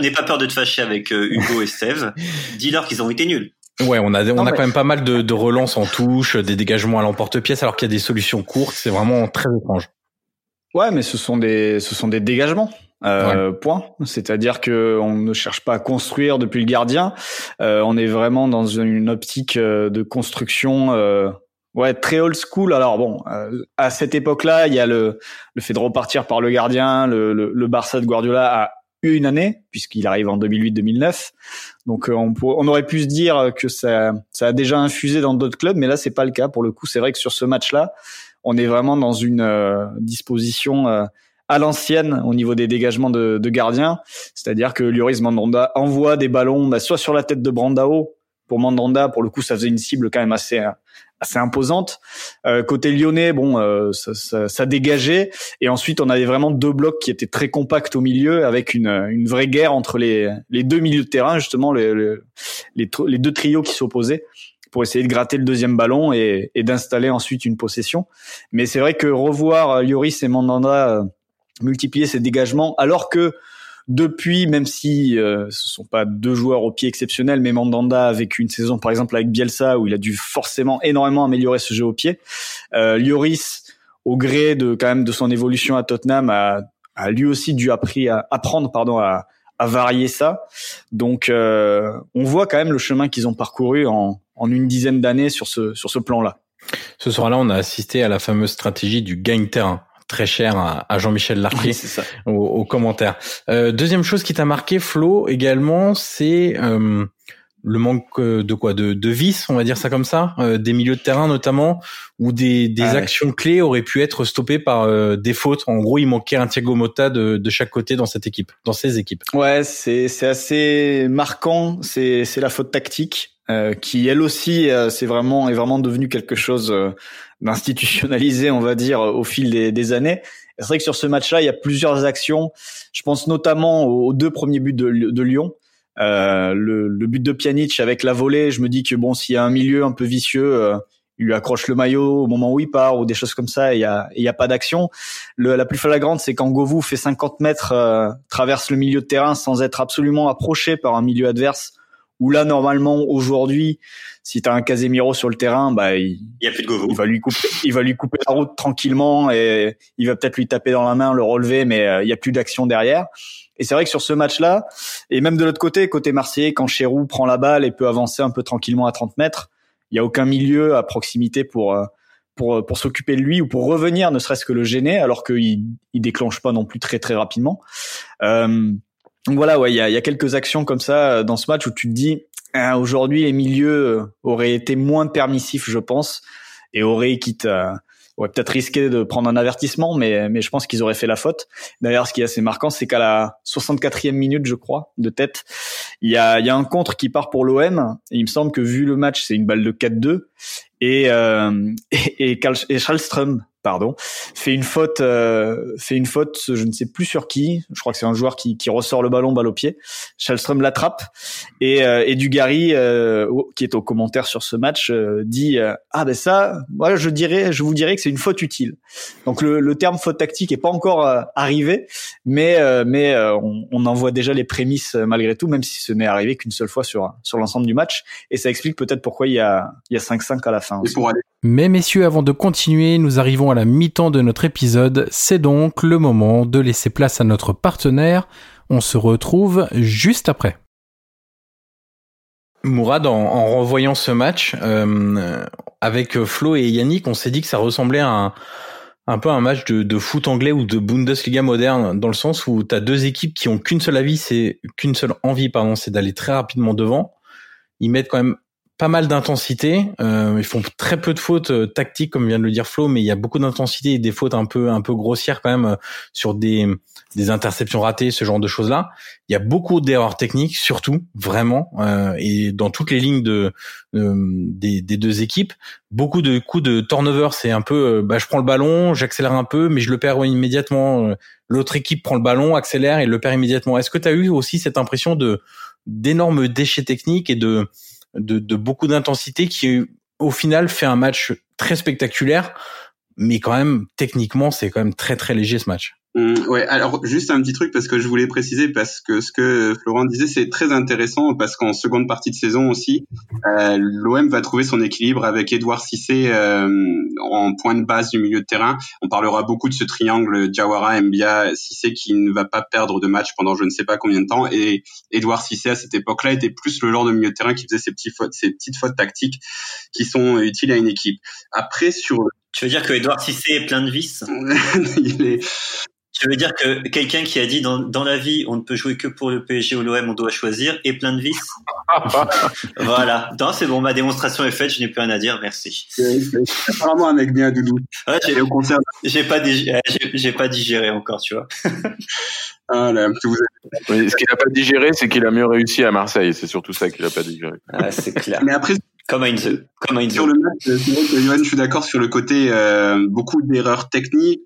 N'aie pas peur de te fâcher avec euh, Hugo et Steve. <laughs> Dis-leur qu'ils ont été nuls. Ouais, on a on a quand même pas mal de, de relances en touche, des dégagements à l'emporte-pièce, alors qu'il y a des solutions courtes. C'est vraiment très étrange. Ouais, mais ce sont des ce sont des dégagements. Euh, ouais. Point. C'est-à-dire que on ne cherche pas à construire depuis le gardien. Euh, on est vraiment dans une optique euh, de construction. Euh, ouais, très old school. Alors bon, euh, à cette époque-là, il y a le le fait de repartir par le gardien. Le, le, le Barça de Guardiola a une année puisqu'il arrive en 2008-2009. Donc euh, on, on, aurait pu se dire que ça, ça a déjà infusé dans d'autres clubs, mais là c'est pas le cas. Pour le coup, c'est vrai que sur ce match-là, on est vraiment dans une euh, disposition euh, à l'ancienne au niveau des dégagements de, de gardiens, c'est-à-dire que Lloris Mandanda envoie des ballons bah, soit sur la tête de Brandao pour Mandanda, pour le coup, ça faisait une cible quand même assez assez imposante. Euh, côté lyonnais, bon, euh, ça, ça, ça, dégageait. Et ensuite, on avait vraiment deux blocs qui étaient très compacts au milieu, avec une, une vraie guerre entre les, les deux milieux de terrain, justement, les, les, les, deux trios qui s'opposaient pour essayer de gratter le deuxième ballon et, et d'installer ensuite une possession. Mais c'est vrai que revoir Lloris et Mandanda euh, multiplier ces dégagements, alors que depuis, même si euh, ce sont pas deux joueurs au pied exceptionnels, mais Mandanda avec une saison par exemple avec Bielsa où il a dû forcément énormément améliorer ce jeu au pied. Euh, Lloris, au gré de quand même de son évolution à Tottenham, a, a lui aussi dû apprendre pardon à, à varier ça. Donc euh, on voit quand même le chemin qu'ils ont parcouru en, en une dizaine d'années sur ce sur ce plan-là. Ce soir-là, on a assisté à la fameuse stratégie du gagne-terrain très cher à, Jean-Michel Larquet <laughs> au, au, commentaire. Euh, deuxième chose qui t'a marqué, Flo, également, c'est euh, le manque de quoi? De, de vis, on va dire ça comme ça, des milieux de terrain notamment, où des, des ah actions clés auraient pu être stoppées par des fautes. En gros, il manquait un Thiago Motta de, de chaque côté dans cette équipe, dans ces équipes. Ouais, c'est c'est assez marquant. C'est c'est la faute tactique. qui elle aussi c'est vraiment est vraiment devenu quelque chose d'institutionnalisé on va dire au fil des, des années c'est vrai que sur ce match-là, il y a plusieurs actions. Je pense notamment aux deux premiers buts de, de Lyon. Euh, le, le, but de Pjanic avec la volée, je me dis que bon, s'il y a un milieu un peu vicieux, euh, il lui accroche le maillot au moment où il part ou des choses comme ça, il y a, y a pas d'action. La plus flagrante, c'est quand Govou fait 50 mètres, euh, traverse le milieu de terrain sans être absolument approché par un milieu adverse où là normalement aujourd'hui si tu as un Casemiro sur le terrain bah il, y a plus de Govou. il va lui couper il va lui couper la route tranquillement et il va peut-être lui taper dans la main le relever mais euh, il y a plus d'action derrière et c'est vrai que sur ce match-là et même de l'autre côté côté Marseillais quand Cherou prend la balle et peut avancer un peu tranquillement à 30 mètres il y a aucun milieu à proximité pour euh, pour pour s'occuper de lui ou pour revenir ne serait-ce que le gêner alors qu'il il déclenche pas non plus très très rapidement euh, donc voilà, ouais, il y a, y a, quelques actions comme ça euh, dans ce match où tu te dis hein, aujourd'hui les milieux euh, auraient été moins permissifs, je pense, et auraient quitte à, auraient peut-être risqué de prendre un avertissement, mais mais je pense qu'ils auraient fait la faute. D'ailleurs, ce qui est assez marquant, c'est qu'à la 64e minute, je crois, de tête, il y a y a un contre qui part pour l'OM. il me semble que vu le match, c'est une balle de 4-2 et euh, <laughs> et, et, et pardon, fait une faute, euh, fait une faute, je ne sais plus sur qui. Je crois que c'est un joueur qui, qui ressort le ballon balle au pied. Schallström l'attrape et, euh, et Dugarry, euh, qui est au commentaire sur ce match, euh, dit ah ben ça, moi je dirais, je vous dirais que c'est une faute utile. Donc le, le terme faute tactique est pas encore arrivé, mais mais on, on, en voit déjà les prémices malgré tout, même si ce n'est arrivé qu'une seule fois sur sur l'ensemble du match. Et ça explique peut-être pourquoi il y a il y a 5-5 à la fin. Mais messieurs, avant de continuer, nous arrivons à la mi-temps de notre épisode. C'est donc le moment de laisser place à notre partenaire. On se retrouve juste après. Mourad, en, revoyant ce match euh, avec Flo et Yannick, on s'est dit que ça ressemblait à un, un peu un match de, foot anglais ou de Bundesliga moderne, dans le sens où tu as deux équipes qui ont qu'une seule seule envie, c'est d'aller très rapidement devant. Ils mettent quand même pas mal d'intensité. Euh, ils font très peu de fautes euh, tactiques, comme vient de le dire Flo, mais il y a beaucoup d'intensité et des fautes un peu un peu grossières quand même euh, sur des des interceptions ratées, ce genre de choses là. Il y a beaucoup d'erreurs techniques, surtout vraiment, euh, et dans toutes les lignes de des, des, deux équipes, beaucoup de coups de turnover. C'est un peu, bah, je prends le ballon, j'accélère un peu, mais je le perds immédiatement. L'autre équipe prend le ballon, accélère et le perd immédiatement. Est-ce que tu as eu aussi cette impression de d'énormes déchets techniques et de de, beaucoup d'intensité qui au final fait un match très spectaculaire, mais quand même techniquement c'est quand même très très léger ce match. Mmh, ouais, alors juste un petit truc parce que je voulais préciser parce que ce que Florent disait c'est très intéressant parce qu'en seconde partie de saison aussi euh, l'OM va trouver son équilibre avec Edouard Cissé euh, en point de base du milieu de terrain. On parlera beaucoup de ce triangle Diawara, Mbia, Cissé qui ne va pas perdre de match pendant je ne sais pas combien de temps et Edouard Cissé à cette époque-là était plus le genre de milieu de terrain qui faisait ces petits fautes, ces petites fautes tactiques qui sont utiles à une équipe. Après sur tu veux dire que Edouard Cissé est plein de vices? <laughs> Il est tu veux dire que quelqu'un qui a dit dans, dans la vie on ne peut jouer que pour le PSG ou l'OM, on doit choisir, et plein de vices? <laughs> Voilà. Non, c'est bon, ma démonstration est faite, je n'ai plus rien à dire, merci. Apparemment un mec bien doudou. Ouais, j'ai, au concert. J'ai pas, digéré, j'ai, pas digéré encore, tu vois. <laughs> ah là, vous ce qu'il n'a pas digéré, c'est qu'il a mieux réussi à Marseille. C'est surtout ça qu'il n'a pas digéré. Ah, c'est clair. Mais après, comme Heinz. Comme Sur le match, c'est vrai que Johan, je suis d'accord sur le côté euh, beaucoup d'erreurs techniques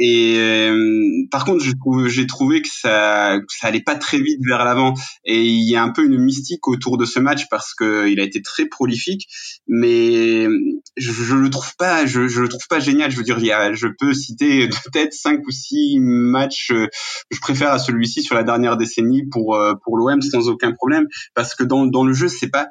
et euh, par contre, j'ai trouvé que ça, que ça allait pas très vite vers l'avant. Et il y a un peu une mystique autour de ce match parce que il a été très prolifique, mais je, je le trouve pas, je, je, le trouve pas génial. Je veux dire, il y a, je peux citer <laughs> peut-être cinq ou six matchs que je préfère à celui-ci sur la dernière décennie pour euh, pour l'OM sans aucun problème, parce que dans dans le jeu, c'est pas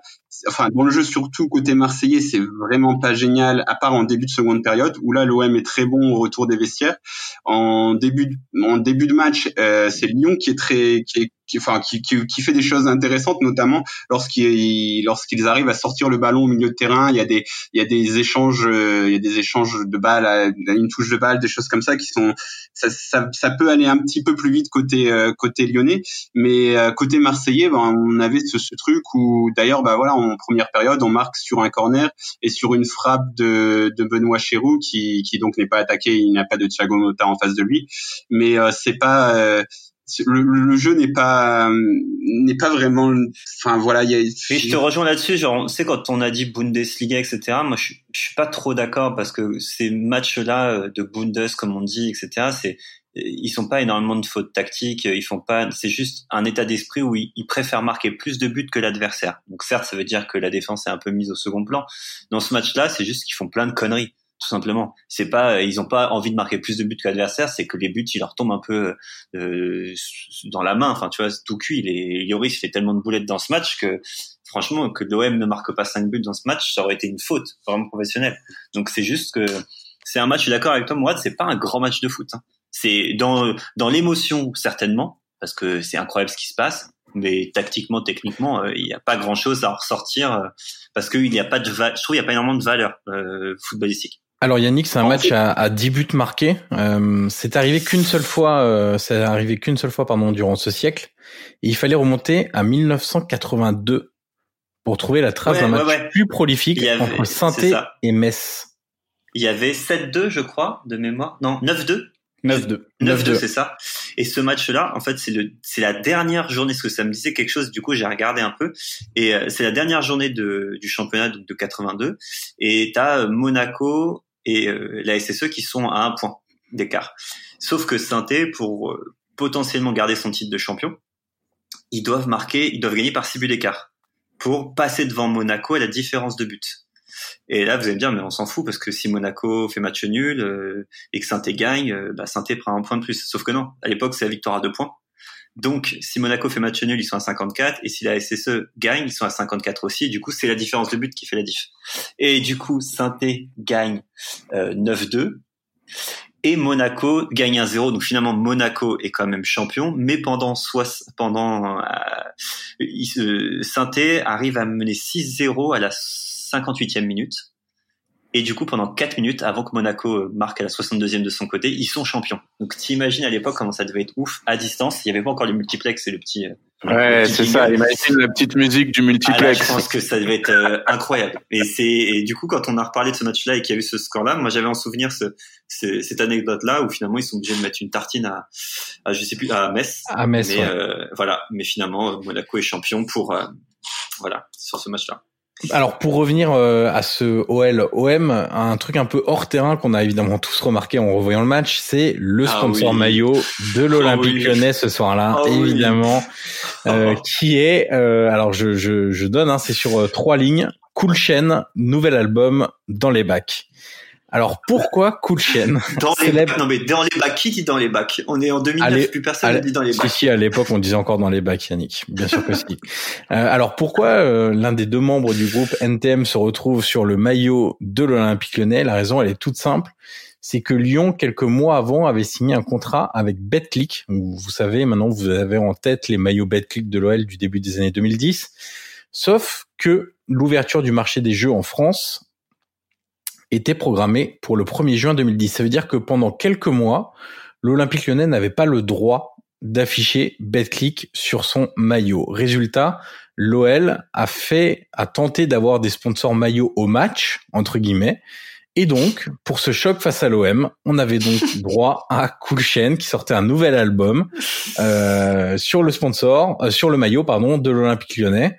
enfin dans le jeu surtout côté marseillais c'est vraiment pas génial à part en début de seconde période où là l'OM est très bon au retour des vestiaires en début en début de match euh, c'est Lyon qui est très qui est qui, enfin, qui, qui, qui, fait des choses intéressantes, notamment lorsqu'ils lorsqu'ils arrivent à sortir le ballon au milieu de terrain. Il y a des il y a des échanges, euh, il y a des échanges de balles, une touche de balle, des choses comme ça qui sont ça, ça, ça peut aller un petit peu plus vite côté euh, côté lyonnais, mais euh, côté marseillais, ben, on avait ce, ce truc où d'ailleurs, bah voilà, en première période, on marque sur un corner et sur une frappe de, de Benoît Chéroux qui, qui donc n'est pas attaqué, il n'y a pas de Thiago Motta en face de lui, mais c'est pas le, le, jeu n'est pas n'est pas vraiment enfin voilà il y a je te rejoins là-dessus genre c'est quand on a dit Bundesliga etc moi je, je suis pas trop d'accord parce que ces matchs là euh, de Bundes comme on dit etc c'est ils sont pas énormément de fautes tactiques ils font pas c'est juste un état d'esprit où ils, ils, préfèrent marquer plus de buts que l'adversaire. Donc certes ça veut dire que la défense est un peu mise au second plan. Dans ce match là c'est juste qu'ils font plein de conneries tout simplement. C'est pas, ils ont pas envie de marquer plus de buts que l'adversaire, c'est que les buts ils leur tombent un peu euh, dans la main. Enfin, tu vois, tout cuit. Les Yoris fait tellement de boulettes dans ce match que franchement, que l'OM ne marque pas 5 buts dans ce match, ça aurait été une faute vraiment professionnelle. Donc c'est juste que c'est un match. Je suis d'accord avec toi, Mourad. C'est pas un grand match de foot. Hein. C'est dans dans l'émotion certainement parce que c'est incroyable ce qui se passe mais tactiquement, techniquement, euh, il n'y a pas grand-chose à ressortir euh, parce qu'il n'y a pas de, je trouve, il n'y a pas énormément de valeur euh, footballistique. Alors Yannick, c'est un match à, à 10 buts marqués. Euh, c'est arrivé qu'une seule fois, euh, c'est arrivé qu'une seule fois pardon durant ce siècle. Et il fallait remonter à 1982 pour trouver la trace d'un match plus prolifique entre saint et Metz. Il y avait 7-2 je crois de mémoire. Non, 9-2. 9-2. 9-2, c'est ça. Et ce match-là, en fait, c'est le, c'est la dernière journée, parce que ça me disait quelque chose, du coup, j'ai regardé un peu. Et euh, c'est la dernière journée de, du championnat, donc de 82. Et t'as Monaco et euh, la SSE qui sont à un point d'écart. Sauf que saint pour euh, potentiellement garder son titre de champion, ils doivent marquer, ils doivent gagner par 6 buts d'écart pour passer devant Monaco à la différence de but. Et là, vous allez me dire, mais on s'en fout parce que si Monaco fait match nul euh, et que saint gagne, bah, saint prend un point de plus. Sauf que non, à l'époque, c'est la victoire à deux points. Donc, si Monaco fait match nul, ils sont à 54, et si la SSE gagne, ils sont à 54 aussi. du coup, c'est la différence de but qui fait la diff. Et du coup, saint gagne euh, 9-2, et Monaco gagne 1-0. Donc finalement, Monaco est quand même champion, mais pendant soit pendant euh, saint arrive à mener 6-0 à la 58e minute. Et du coup, pendant 4 minutes, avant que Monaco euh, marque à la 62e de son côté, ils sont champions. Donc t'imagines à l'époque comment ça devait être ouf à distance. Il n'y avait pas encore le multiplex et le petit... Euh, ouais, c'est ça. Imagine la petite musique du multiplex. Ah je pense que ça devait être euh, incroyable. Et c'est et du coup, quand on a reparlé de ce match-là et qu'il y a eu ce score-là, moi j'avais en souvenir ce, cette anecdote-là où finalement ils sont obligés de mettre une tartine à, à je sais plus à Metz. À Metz. Mais voilà. Mais finalement, Monaco est champion pour voilà sur ce match-là. Alors pour revenir euh, à ce OL OM, un truc un peu hors terrain qu'on a évidemment tous remarqué en revoyant le match, c'est le ah sponsor maillot de l'Olympique ah Lyonnais ce soir-là, ah évidemment, euh, qui est euh, alors je, je, je donne, hein, c'est sur trois lignes, Cool Chain, nouvel album dans les bacs. Alors pourquoi Cool Chain dans les, Non mais dans les bacs, qui dit dans les bacs On est en 2009, plus personne ne dit dans les bacs. Si, à l'époque on disait encore dans les bacs, Yannick. Bien sûr que si. <laughs> Euh, alors pourquoi euh, l'un des deux membres du groupe NTM se retrouve sur le maillot de l'Olympique Lyonnais? La raison, elle est toute simple. C'est que Lyon, quelques mois avant, avait signé un contrat avec BetClick. Vous savez, maintenant, vous avez en tête les maillots BetClick de l'OL du début des années 2010. Sauf que l'ouverture du marché des jeux en France était programmé pour le 1er juin 2010. Ça veut dire que pendant quelques mois, l'Olympique lyonnais n'avait pas le droit d'afficher BetClick sur son maillot. Résultat, l'OL a fait, a tenté d'avoir des sponsors maillots au match, entre guillemets. Et donc, pour ce choc face à l'OM, on avait donc <laughs> droit à Cool Chain qui sortait un nouvel album euh, sur le sponsor, euh, sur le maillot pardon de l'Olympique Lyonnais.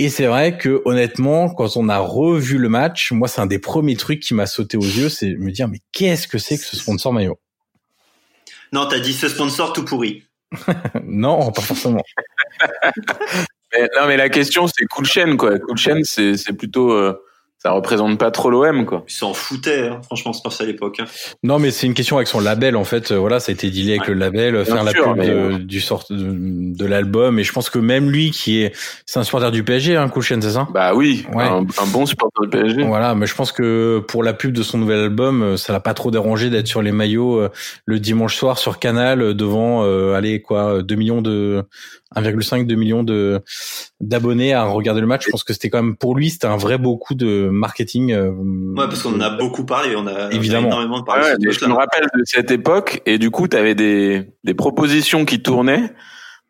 Et c'est vrai que honnêtement, quand on a revu le match, moi c'est un des premiers trucs qui m'a sauté aux yeux, c'est me dire mais qu'est-ce que c'est que ce sponsor maillot? Non, t'as dit ce sponsor tout pourri. <laughs> non, pas forcément. <laughs> non, mais la question c'est Cool Chain quoi. Cool Chain c'est c'est plutôt euh, ça représente pas trop l'OM quoi. Ils s'en foutaient, hein, franchement, c'est pas ça à l'époque. Hein. Non, mais c'est une question avec son label en fait. Euh, voilà, ça a été dealé avec le label, faire la pub de, du sort de, l'album. Et je pense que même lui, qui est, c'est un supporter du PSG, hein, Kouchen, c'est ça? Bah oui, un, bon supporter du PSG. Voilà, mais je pense que pour la pub de son nouvel album, euh, ça l'a pas trop dérangé d'être sur les maillots euh, le dimanche soir sur Canal devant, allez quoi, 2 millions de 1,5 2 millions de d'abonnés à regarder le match. Je pense que c'était quand même pour lui, c'était un vrai beau coup de marketing. ouais, parce qu'on en a beaucoup parlé, on a, évidemment énormément parlé. je me rappelle de cette époque et du coup, tu avais des des propositions qui tournaient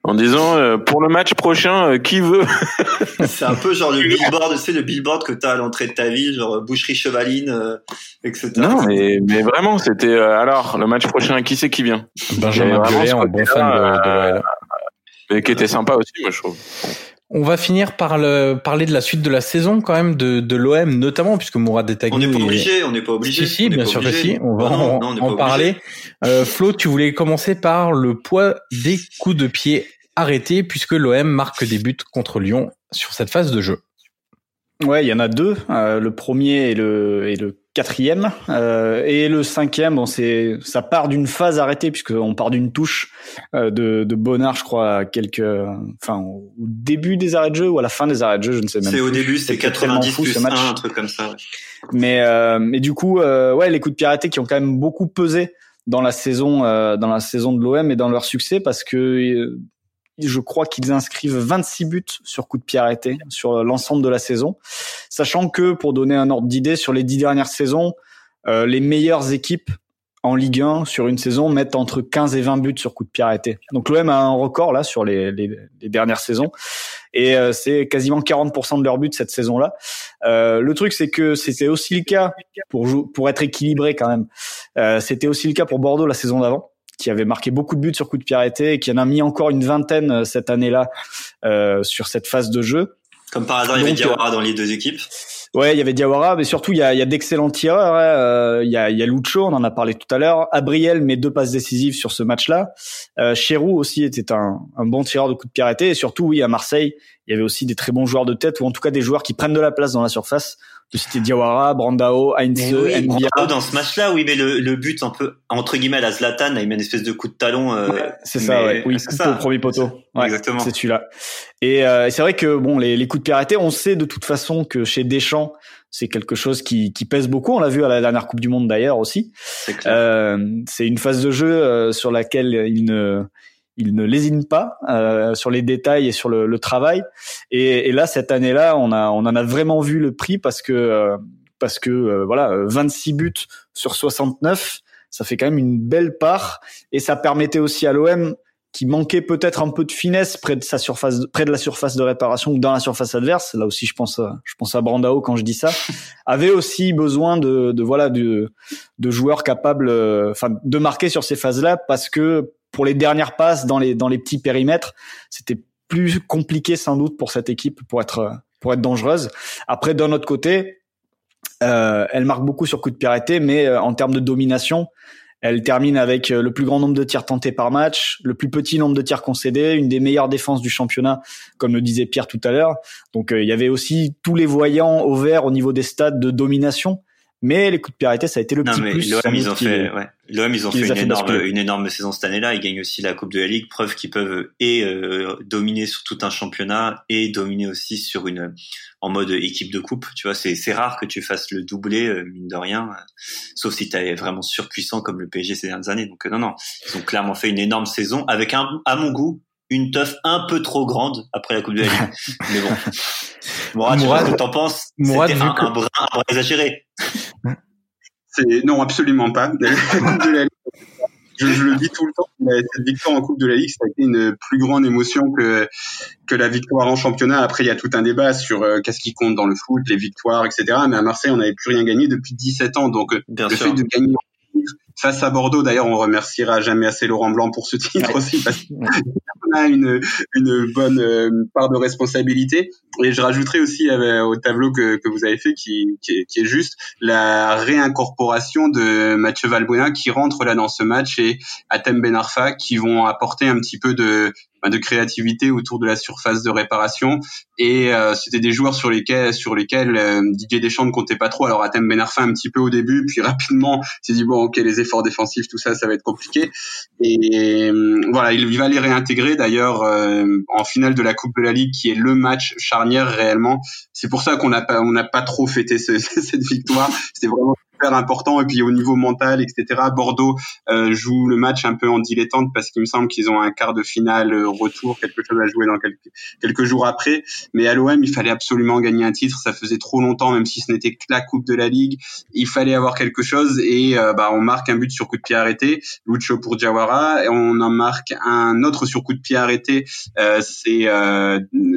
en disant euh, pour le match prochain, euh, qui veut <laughs> C'est un peu genre le billboard, tu sais, le billboard que t'as à l'entrée de ta ville, genre boucherie chevaline, euh, etc. Non, mais, mais vraiment, c'était alors le match prochain, qui c'est qui vient? Benjamin Biolay, un bon fan de, de l'OL. Mais qui était sympa aussi, moi je trouve. On va finir par le, parler de la suite de la saison quand même de, de l'OM notamment puisque Mourad Detagnou. On n'est pas obligé, on n'est pas obligé. Si si, bien sûr que si. On va en, parler. Euh, Flo, tu voulais commencer par le poids des coups de pied arrêtés puisque l'OM marque des buts contre Lyon sur cette phase de jeu. Ouais, il y en a deux. Euh, le premier et le, et le quatrième. Euh, et le cinquième, bon, c'est ça part d'une phase arrêtée puisqu'on part d'une touche euh, de, de Bonnard, je crois, à quelques, enfin, au début des arrêts de jeu ou à la fin des arrêts de jeu, je ne sais même. C'est au début, c'est 90 plus 1, un truc comme ça. Ouais. Mais euh, mais du coup, ouais, les coups de pied arrêtés qui ont quand même beaucoup pesé dans la saison dans la saison de l'OM et dans leur succès parce que je crois qu'ils inscrivent 26 buts sur coup de pied arrêté sur l'ensemble de la saison. Sachant que, pour donner un ordre d'idée, sur les dix dernières saisons, euh, les meilleures équipes en Ligue 1 sur une saison mettent entre 15 et 20 buts sur coup de pied arrêté. Donc l'OM a un record là sur les, les, les dernières saisons et euh, c'est quasiment 40% de leurs buts cette saison-là. Euh, le truc c'est que c'était aussi le cas pour pour être équilibré quand même. Euh, c'était aussi le cas pour Bordeaux la saison d'avant qui avait marqué beaucoup de buts sur coup de pied arrêté et qui en a mis encore une vingtaine euh, cette année-là euh, sur cette phase de jeu. Comme par hasard, il y avait Diawara dans les deux équipes. Ouais, il y avait Diawara, mais surtout il y a, il y a d'excellents tireurs. Hein. Euh, il, y a, il y a Lucho, on en a parlé tout à l'heure. Abriel met deux passes décisives sur ce match-là. Euh, Cherou aussi était un, un bon tireur de coup de pied arrêté. Et surtout, oui, à Marseille, il y avait aussi des très bons joueurs de tête, ou en tout cas des joueurs qui prennent de la place dans la surface de citer Diawara, Brandao, Heinze, oui, Mbia. dans ce match-là, oui, mais le, le but un peu entre guillemets la Zlatan, il met une espèce de coup de talon. Euh, ouais, c'est ça, ouais. oui, c'est ça. au premier poteau. Ouais, Exactement. C'est celui-là. Et euh, c'est vrai que bon, les, les coups de pied arrêtés, on sait de toute façon que chez Deschamps, c'est quelque chose qui, qui pèse beaucoup. On l'a vu à la dernière Coupe du Monde d'ailleurs aussi. C'est euh, C'est une phase de jeu euh, sur laquelle il ne il ne lésine pas euh, sur les détails et sur le, le travail. Et, et, là, cette année-là, on a, on en a vraiment vu le prix parce que, euh, parce que euh, voilà, 26 buts sur 69, ça fait quand même une belle part. Et ça permettait aussi à l'OM qui manquait peut-être un peu de finesse près de sa surface, près de la surface de réparation ou dans la surface adverse. Là aussi, je pense, à, je pense à Brandao quand je dis ça. <laughs> avait aussi besoin de, de voilà, de, de joueurs capables, enfin, de marquer sur ces phases-là parce que pour les dernières passes dans les dans les petits périmètres, c'était plus compliqué sans doute pour cette équipe pour être pour être dangereuse. Après, d'un autre côté, euh, elle marque beaucoup sur coup de pied arrêté, mais euh, en termes de domination, elle termine avec euh, le plus grand nombre de tirs tentés par match, le plus petit nombre de tirs concédés, une des meilleures défenses du championnat, comme le disait Pierre tout à l'heure. Donc il y avait aussi tous les voyants au vert au niveau des stades de domination. Mais les coups de arrêtés, ça a été le non, petit mais plus. L'OM, ils ont fait, ouais. L'OM, ils ont fait une énorme, une énorme saison cette année-là. Ils gagnent aussi la Coupe de la Ligue, preuve qu'ils peuvent et euh, dominer sur tout un championnat et dominer aussi sur une en mode équipe de coupe. Tu vois, c'est c'est rare que tu fasses le doublé euh, mine de rien, sauf si t'es vraiment surpuissant comme le PSG ces dernières années. Donc euh, non, non, ils ont clairement fait une énorme saison avec un, à mon goût, une teuf un peu trop grande après la Coupe de la Ligue. <laughs> Mais bon. Mourad, Mourad ce que t'en penses Mourad, C'était un, que... un, brin, un brin exagéré. C'est non, absolument pas. La <laughs> Coupe de la Ligue, je, je, le dis tout le temps. Cette victoire en Coupe de la Ligue, ça a été une plus grande émotion que que la victoire en championnat. Après, il y a tout un débat sur euh, qu'est-ce qui compte dans le foot, les victoires, etc. Mais à Marseille, on n'avait plus rien gagné depuis 17 ans. Donc, Bien le sûr. fait de gagner face à Bordeaux. D'ailleurs, on remerciera jamais assez Laurent Blanc pour ce titre aussi parce qu'on <laughs> a une, une bonne euh, part de responsabilité. Et je rajouterai aussi euh, au tableau que, que vous avez fait, qui, qui, est, qui est juste, la réincorporation de Mathieu Valbuena qui rentre là dans ce match et Atem Ben Arfa qui vont apporter un petit peu de de créativité autour de la surface de réparation et euh, c'était des joueurs sur lesquels sur lesquels euh, Didier Deschamps ne comptait pas trop alors Atem Ben Arfa un petit peu au début puis rapidement s'est dit bon ok les efforts défensifs tout ça ça va être compliqué. Et euh, voilà il, il va les réintégrer d'ailleurs euh, en finale de la Coupe de la Ligue qui est le match charnière réellement. C'est pour ça qu'on n'a pas on n'a pas trop fêté ce, <laughs> cette victoire. C'était vraiment super important et puis au niveau mental, etc. Bordeaux euh, joue le match un peu en dilettante parce qu'il me semble qu'ils ont un quart de finale euh, retour, quelque chose à jouer dans quelques, quelques jours après. Mais à l'OM, il fallait absolument gagner un titre. Ça faisait trop longtemps, même si ce n'était que la Coupe de la Ligue. Il fallait avoir quelque chose et euh, bah, on marque un but sur coup de pied arrêté, Lucho pour Jawara, et on en marque un autre sur coup de pied arrêté. Euh, c'est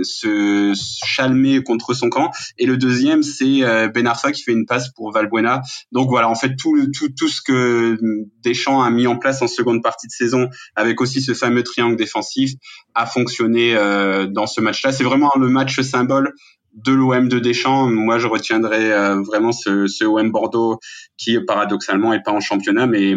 ce Chalmé contre son camp. Et le deuxième, c'est Ben Arfa qui fait une passe pour Valbuena. Donc voilà, en fait, tout, tout, tout ce que Deschamps a mis en place en seconde partie de saison, avec aussi ce fameux triangle défensif, a fonctionné euh, dans ce match-là. C'est vraiment le match symbole de l'OM de Deschamps. Moi, je retiendrai euh, vraiment ce, ce OM Bordeaux qui, paradoxalement, est pas en championnat, mais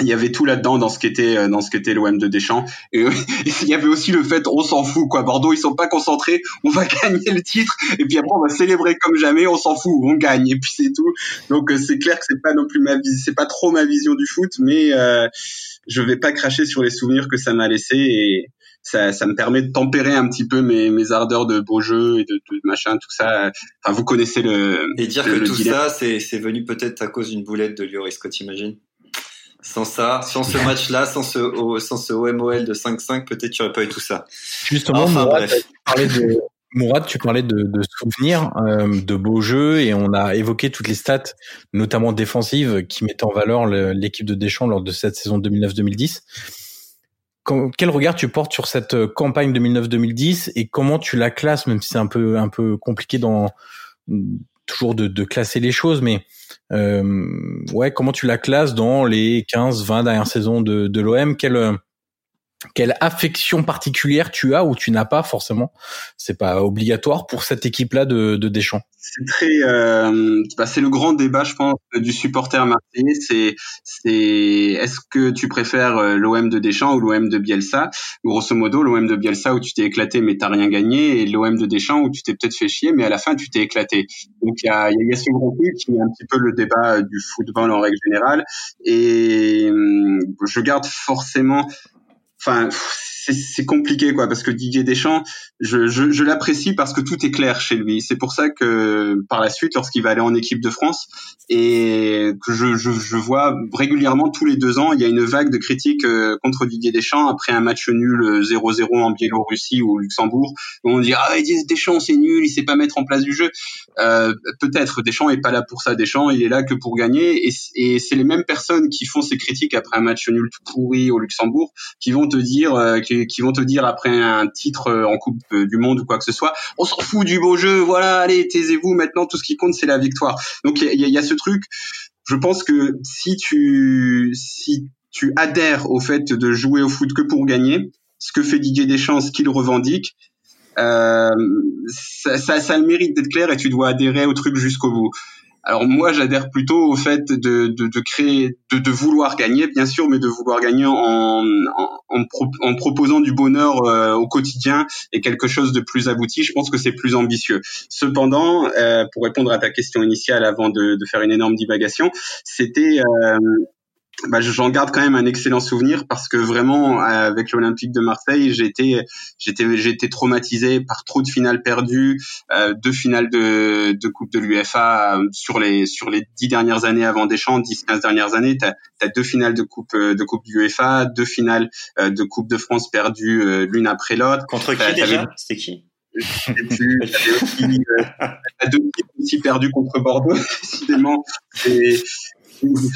il y avait tout là-dedans dans ce qu'était euh, dans ce qu'était l'OM de Deschamps. Et <laughs> il y avait aussi le fait on s'en fout quoi. Bordeaux ils sont pas concentrés on va <laughs> gagner le titre et puis après on va célébrer comme jamais on s'en fout on gagne et puis c'est tout. Donc euh, c'est clair que c'est pas non plus ma c'est pas trop ma vision du foot mais euh, je vais pas cracher sur les souvenirs que ça m'a laissé et ça, ça me permet de tempérer un petit peu mes, mes ardeurs de beau jeu et de, de machin tout ça. Enfin vous connaissez le et dire que tout ça c'est c'est venu peut-être à cause d'une boulette de Lloris Scott t'imagines sans ça, sans ce match-là, sans ce, sans ce OMOL de 5-5, peut-être tu n'aurais pas eu tout ça. Justement, Mourad, tu parlais de, Mourad, tu parlais de, de souvenirs, euh, de beaux jeux, et on a évoqué toutes les stats, notamment défensives, qui mettaient en valeur l'équipe de Deschamps lors de cette saison 2009-2010. Quel regard tu portes sur cette campagne 2009-2010 et comment tu la classes, même si c'est un peu un peu compliqué dans toujours de, classer les choses, mais euh, ouais, comment tu la classes dans les 15-20 dernières saisons de, de l'OM Quelle quelle affection particulière tu as ou tu n'as pas forcément? C'est pas obligatoire pour cette équipe-là de, de Deschamps? C'est très, euh, bah, c'est le grand débat, je pense, du supporter marseillais. C'est, c'est, est-ce que tu préfères euh, l'OM de Deschamps ou l'OM de Bielsa? Grosso modo, l'OM de Bielsa où tu t'es éclaté mais t'as rien gagné, et l'OM de Deschamps où tu t'es peut-être fait chier mais à la fin tu t'es éclaté. Donc il y a, y a ce truc qui est un petit peu le débat du football en règle générale. Et hum, je garde forcément, enfin c'est compliqué quoi parce que Didier Deschamps je, je, je l'apprécie parce que tout est clair chez lui. C'est pour ça que par la suite lorsqu'il va aller en équipe de France et que je, je, je, vois régulièrement tous les deux ans il y a une vague de critiques euh, contre Didier Deschamps après un match nul 0-0 en Biélorussie ou au Luxembourg où on dit ah Didier Deschamps c'est nul il sait pas mettre en place du jeu. Euh, peut-être Deschamps est pas là pour ça. Deschamps il est là que pour gagner. Et, et c'est les mêmes personnes qui font ces critiques après un match nul tout pourri au Luxembourg qui vont te dire euh, qui, vont te dire après un titre euh, en Coupe du Monde ou quoi que ce soit, on s'en fout du beau jeu, voilà, allez, taisez-vous, maintenant tout ce qui compte c'est la victoire. Donc il y, a, ce truc, je pense que si tu si tu adhères au fait de jouer au foot que pour gagner, ce que fait Didier Deschamps, ce qu'il revendique, euh, ça, ça, le mérite d'être clair et tu dois adhérer au truc jusqu'au bout. Alors moi, j'adhère plutôt au fait de, de, de créer, de, de, vouloir gagner, bien sûr, mais de vouloir gagner en, en, en, proposant du bonheur euh, au quotidien et quelque chose de plus abouti. Je pense que c'est plus ambitieux. Cependant, euh, pour répondre à ta question initiale avant de, de faire une énorme divagation, c'était euh, bah, j'en garde quand même un excellent souvenir parce que vraiment avec l'Olympique de Marseille, j'étais j'ai été traumatisé par trop de finales perdues, euh, deux finales de, de coupe de l'UEFA euh, sur les sur les dix dernières années avant Deschamps, 10 15 dernières années, tu as, deux finales de coupe euh, de coupe de l'UEFA, deux finales euh, de coupe de France perdues l'une après l'autre. Contre qui déjà? C'était qui? plus, aussi, euh, aussi perdu contre Bordeaux, <laughs> décidément. Et,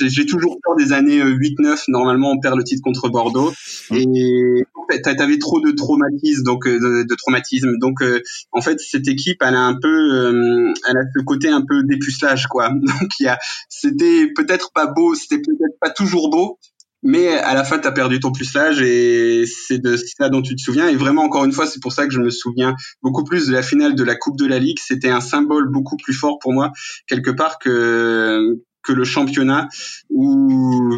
j'ai toujours peur des années 8-9. Euh, Normalement, on perd le titre contre Bordeaux. Et en fait, t'avais trop de traumatisme, donc euh, de, de traumatisme. Donc, euh, en fait, cette équipe, elle a un peu, elle a ce côté un peu dépucelage, quoi. <laughs> Donc, il y a, c'était peut-être pas beau, c'était peut-être pas toujours beau, mais à la fin, tu as perdu ton pucelage et c'est de ça dont tu te souviens. Et vraiment, encore une fois, c'est pour ça que je me souviens beaucoup plus de la finale de la Coupe de la Ligue. C'était un symbole beaucoup plus fort pour moi, quelque part, que que le championnat où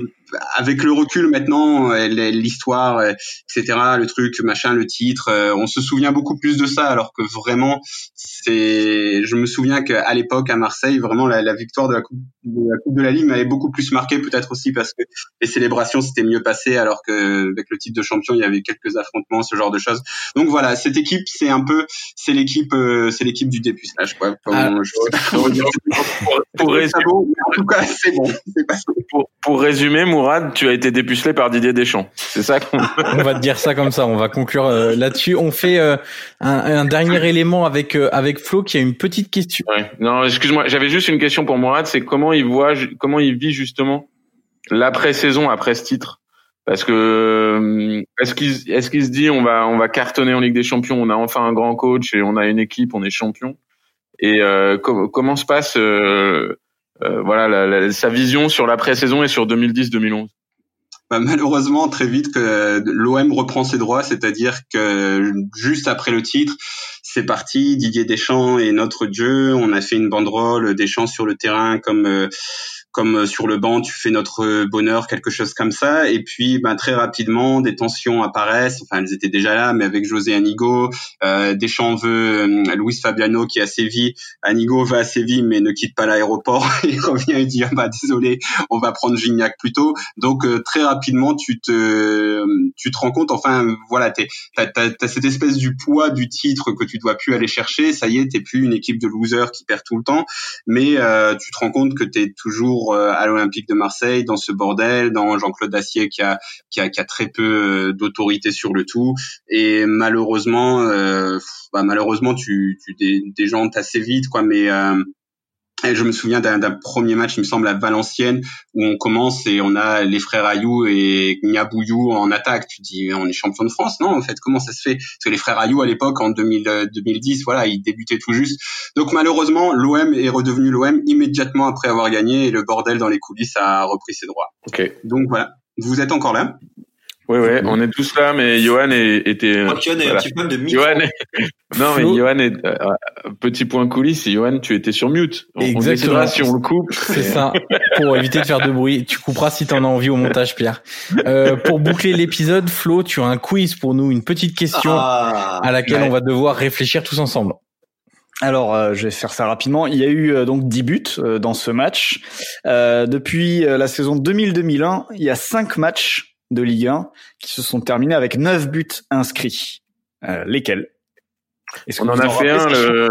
avec le recul maintenant, l'histoire, etc., le truc, machin, le titre, on se souvient beaucoup plus de ça, alors que vraiment, c'est, je me souviens qu'à l'époque à Marseille, vraiment la, la victoire de la coupe de la Coupe de la Ligue m'avait beaucoup plus marqué, peut-être aussi parce que les célébrations s'étaient mieux passées, alors que avec le titre de champion, il y avait quelques affrontements, ce genre de choses. Donc voilà, cette équipe, c'est un peu, c'est l'équipe, euh, c'est l'équipe du dépucelage, quoi. Ah, je pour, pour <laughs> résumer, en tout cas, c'est bon. Pour, pour, résumer, Mourad, tu as été dépucelé par Didier Deschamps. C'est ça qu'on <laughs> on va te dire ça comme ça. On va conclure euh, là-dessus. On fait euh, un, un, dernier élément avec avec Flo qui a une petite question. Ouais. Non, excuse-moi, j'avais juste une question pour Mourad. C'est comment il voit, comment il vit justement l'après-saison après ce titre? Parce que euh, est-ce qu'il est-ce qu'il se dit on va on va cartonner en Ligue des Champions, on a enfin un grand coach et on a une équipe, on est champion? Et euh, comment se passe euh, euh voilà sa vision sur l'après-saison et sur 2010-2011 bah, malheureusement très vite que l'OM reprend ses droits, c'est-à-dire que juste après le titre, c'est parti, Didier Deschamps est notre jeu, on a fait une banderole Deschamps sur le terrain comme comme euh, sur le banc tu fais notre bonheur, quelque chose comme ça. Et puis ben, très rapidement des tensions apparaissent. Enfin elles étaient déjà là, mais avec José Anigo, euh, Deschamps veut euh, Luis Fabiano qui est à Séville. Anigo va à Séville mais ne quitte pas l'aéroport. <laughs> il revient et dit ah, bah désolé, on va prendre Gignac plutôt. Donc euh, très rapidement tu te tu te rends compte. Enfin voilà, t'as as, cette espèce du poids du titre que tu dois plus aller chercher. Ça y est, t'es plus une équipe de losers qui perd tout le temps, mais tu te rends compte que t'es toujours euh, à l'Olympique de Marseille dans ce bordel, dans Jean-Claude Dacier qui a, qui a, qui a très peu euh, d'autorité sur le tout. Et malheureusement, euh, bah, malheureusement, tu, tu déjantes assez vite, quoi. Mais et je me souviens d'un premier match, il me semble, à Valenciennes, où on commence et on a les frères Ayou et Niabouyou en attaque. Tu dis, on est champion de France, non En fait, comment ça se fait? Parce que les frères Ayou, à l'époque, en 2000, 2010, voilà, ils débutaient tout juste. Donc malheureusement, l'OM est redevenu l'OM immédiatement après avoir gagné et le bordel dans les coulisses a repris ses droits. Ok. Donc voilà. Vous êtes encore là? Oui, oui, on est tous là, mais Johan était. Moi, Johan est un petit peu de mute. Johan Non, mais Johan est euh, petit point coulisses. Johan, tu étais sur mute. Exactement. si on le coupe. C'est ça. Pour éviter de faire de bruit, tu couperas si t'en as envie au montage, Pierre. Euh, pour boucler l'épisode, Flo, tu as un quiz pour nous, une petite question ah, à laquelle on va devoir réfléchir tous ensemble. Alors, euh, je vais faire ça rapidement. Il y a eu euh, donc 10 buts dans ce match. depuis la saison 2000-2001, il y a 5 matchs de Ligue 1 qui se sont terminés avec 9 buts inscrits. Euh, lesquels? On en a fait un. Le...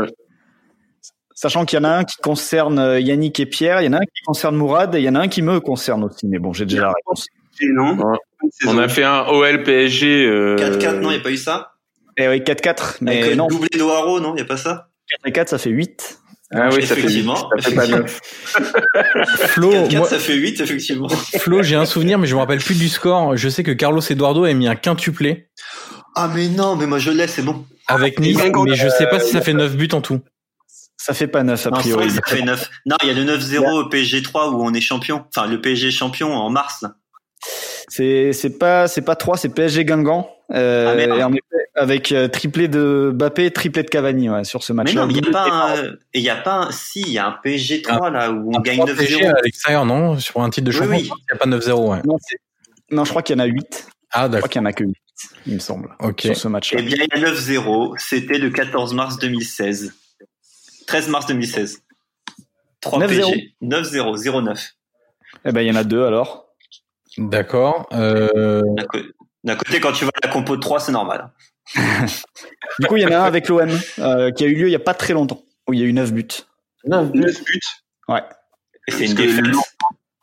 Sachant qu'il y en a un qui concerne euh, Yannick et Pierre, il y en a un qui concerne Mourad et il y en a un qui me concerne aussi. Mais bon, j'ai déjà la réponse. On a fait un OL PSG. 4-4, euh, non, il n'y a pas eu ça? Eh oui, 4-4. Mais non. Doublé d'Oaro, non, il n'y a pas ça? 4 et 4, ça fait 8. Ah oui, ça fait, ça fait pas neuf. <laughs> Flo, moi, ça fait 8, effectivement. Flo, j'ai un souvenir, mais je me rappelle plus du score. Je sais que Carlos Eduardo a mis un quintuplé. Ah, mais non, mais moi je l'ai, c'est bon. Avec Nice, mais je sais pas si ça fait 9 buts en tout. Ça fait pas 9 a priori. Non, ça fait 9. Non, il y a le 9-0 au PSG 3 où on est champion. Enfin, le PSG champion en mars. C'est c'est pas c'est pas 3, c'est PSG Guingamp. Euh, ah, et en effet, avec euh, triplé de Mbappé, triplé de Cavani ouais, sur ce match-là. Mais non, il n'y a pas, un, il y a pas, un, si, il y a un PSG 3 ah, là où on gagne 9-0. à l'extérieur, non, sur un titre de champion, il n'y a pas 9-0. Ouais. Non, non, je crois qu'il y en a 8. Ah, d'accord. Je crois qu'il y en a que 8, il me semble, sur ce match-là. Eh bien, il y a 9-0. C'était le 14 mars 2016. 13 mars 2016. 3 9 PSG. 9-0, 0-9. Eh ben, il y en a deux alors. D'accord. Euh... D'un côté, quand tu à la compo de 3, c'est normal. du coup, il y en a un avec l'OM euh, qui a eu lieu il n'y a pas très longtemps, où il y a eu 9 buts. 9 buts Ouais. Et c'est une défaite.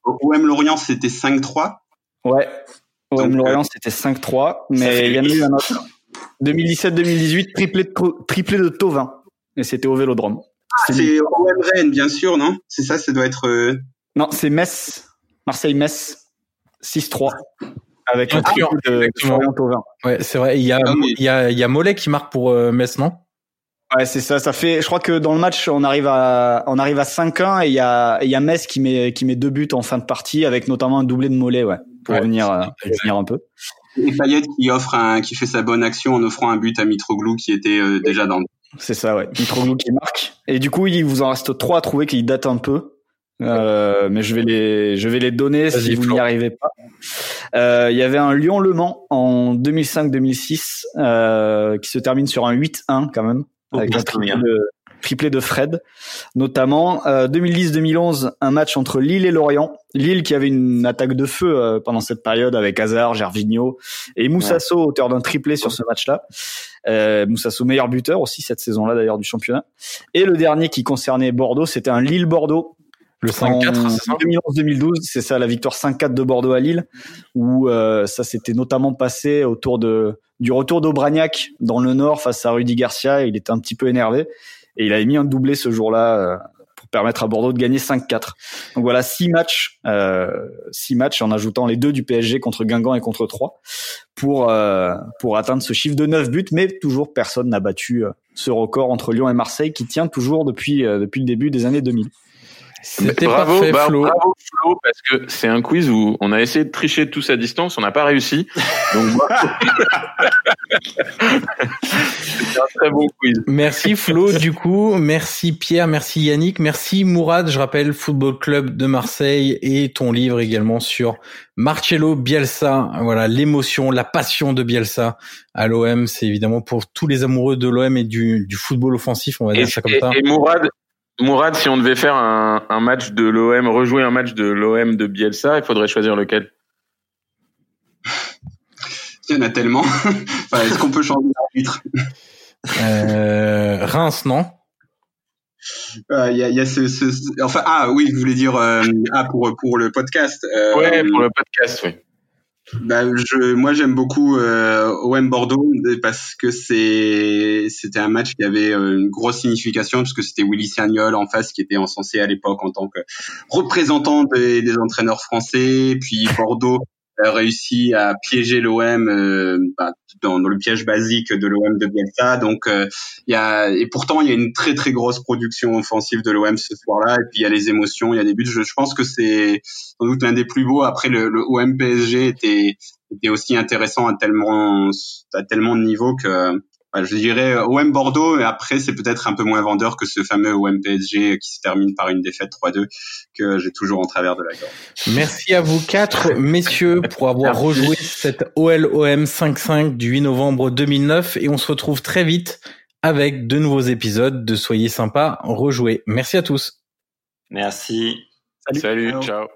OM Lorient, c'était 5-3 Ouais. OM Lorient, euh, c'était 5-3, mais il y en a eu un autre. 2017-2018, triplé de, triplé de Tovin. Et c'était au Vélodrome. Ah, c'est OM Rennes, bien sûr, non? C'est ça, ça doit être... Euh, non, c'est Metz. Marseille-Metz. 6-3 avec un trio de Florian Ouais, c'est vrai. Il y a, ah il y a, il y a Mollet qui marque pour euh, Metz, non? Ouais, c'est ça. Ça fait. Je crois que dans le match, on arrive à, on arrive à 5-1 et il y a, il y a Metz qui met, qui met deux buts en fin de partie avec notamment un doublé de Mollet, ouais, pour venir, euh, venir un peu. Et Payet qui offre un, qui fait sa bonne action en offrant un but à Mitroglou qui était euh, déjà dans. C'est ça, ouais. Mitroglou qui marque. Et du coup, il vous en reste trois à trouver qui datent un peu. Euh, mais je vais les, je vais les donner si vous n'y arrivez pas. Euh, il y avait un Lyon-Le Mans en 2005-2006 euh, qui se termine sur un 8-1 quand même, avec un triplé de, triplé de Fred, notamment. Euh, 2010-2011, un match entre Lille et Lorient. Lille qui avait une attaque de feu euh, pendant cette période avec Hazard, Gervinho et Moussasso, auteur d'un triplé sur ce match-là. Euh, Moussasso meilleur buteur aussi cette saison-là d'ailleurs du championnat. Et le dernier qui concernait Bordeaux, c'était un Lille-Bordeaux le 5-4, 2011-2012, c'est ça, la victoire 5-4 de Bordeaux à Lille, où euh, ça s'était notamment passé autour de du retour d'Aubragnac dans le Nord face à Rudy Garcia. Il était un petit peu énervé et il avait mis un doublé ce jour-là euh, pour permettre à Bordeaux de gagner 5-4. Donc voilà, six matchs, euh, six matchs en ajoutant les deux du PSG contre Guingamp et contre Troyes pour euh, pour atteindre ce chiffre de 9 buts, mais toujours personne n'a battu euh, ce record entre Lyon et Marseille qui tient toujours depuis depuis le début des années 2000. C'était bravo, parfait, bah, Flo. bravo Flo, parce que c'est un quiz où on a essayé de tricher tous à distance, on n'a pas réussi. Donc, <laughs> c'est un très bon quiz. Merci Flo, du coup, merci Pierre, merci Yannick, merci Mourad. Je rappelle Football Club de Marseille et ton livre également sur Marcello Bielsa. Voilà, l'émotion, la passion de Bielsa à l'OM, c'est évidemment pour tous les amoureux de l'OM et du, du football offensif, on va dire ça comme ça. Et Mourad, Mourad, si on devait faire un, un match de l'OM, rejouer un match de l'OM de Bielsa, il faudrait choisir lequel? Il y en a tellement. <laughs> enfin, Est-ce qu'on peut changer d'arbitre euh, Reims, non? Euh, Il y, a, y, a, ce, ce, enfin ah oui, vous voulez dire euh, ah pour pour le podcast. Euh, ouais, pour le podcast, oui. Bah, je, moi j'aime beaucoup euh, OM Bordeaux parce que c'est c'était un match qui avait euh, une grosse signification parce que c'était Willy Sagnol en face qui était encensé à l'époque en tant que représentant des, des entraîneurs français, puis Bordeaux réussi à piéger l'OM euh, bah, dans, dans, le piège basique de l'OM de Bielsa. Donc euh, y a et pourtant il y a une très très grosse production offensive de l'OM ce soir-là. Et puis il y a les émotions, il y a des buts. Je, je pense que c'est sans doute l'un des plus beaux. Après le, le OM PSG était était aussi intéressant à tellement à tellement de niveaux que je dirais euh, OM Bordeaux, et après c'est peut-être un peu moins vendeur que ce fameux OM PSG qui se termine par une défaite 3-2 que j'ai toujours en travers de la gorge. Merci à vous quatre messieurs pour avoir rejoué cette OL-OM 5-5 du 8 novembre 2009 et on se retrouve très vite avec de nouveaux épisodes de Soyez sympa, rejoués. Merci à tous. Merci. Salut, Salut ciao.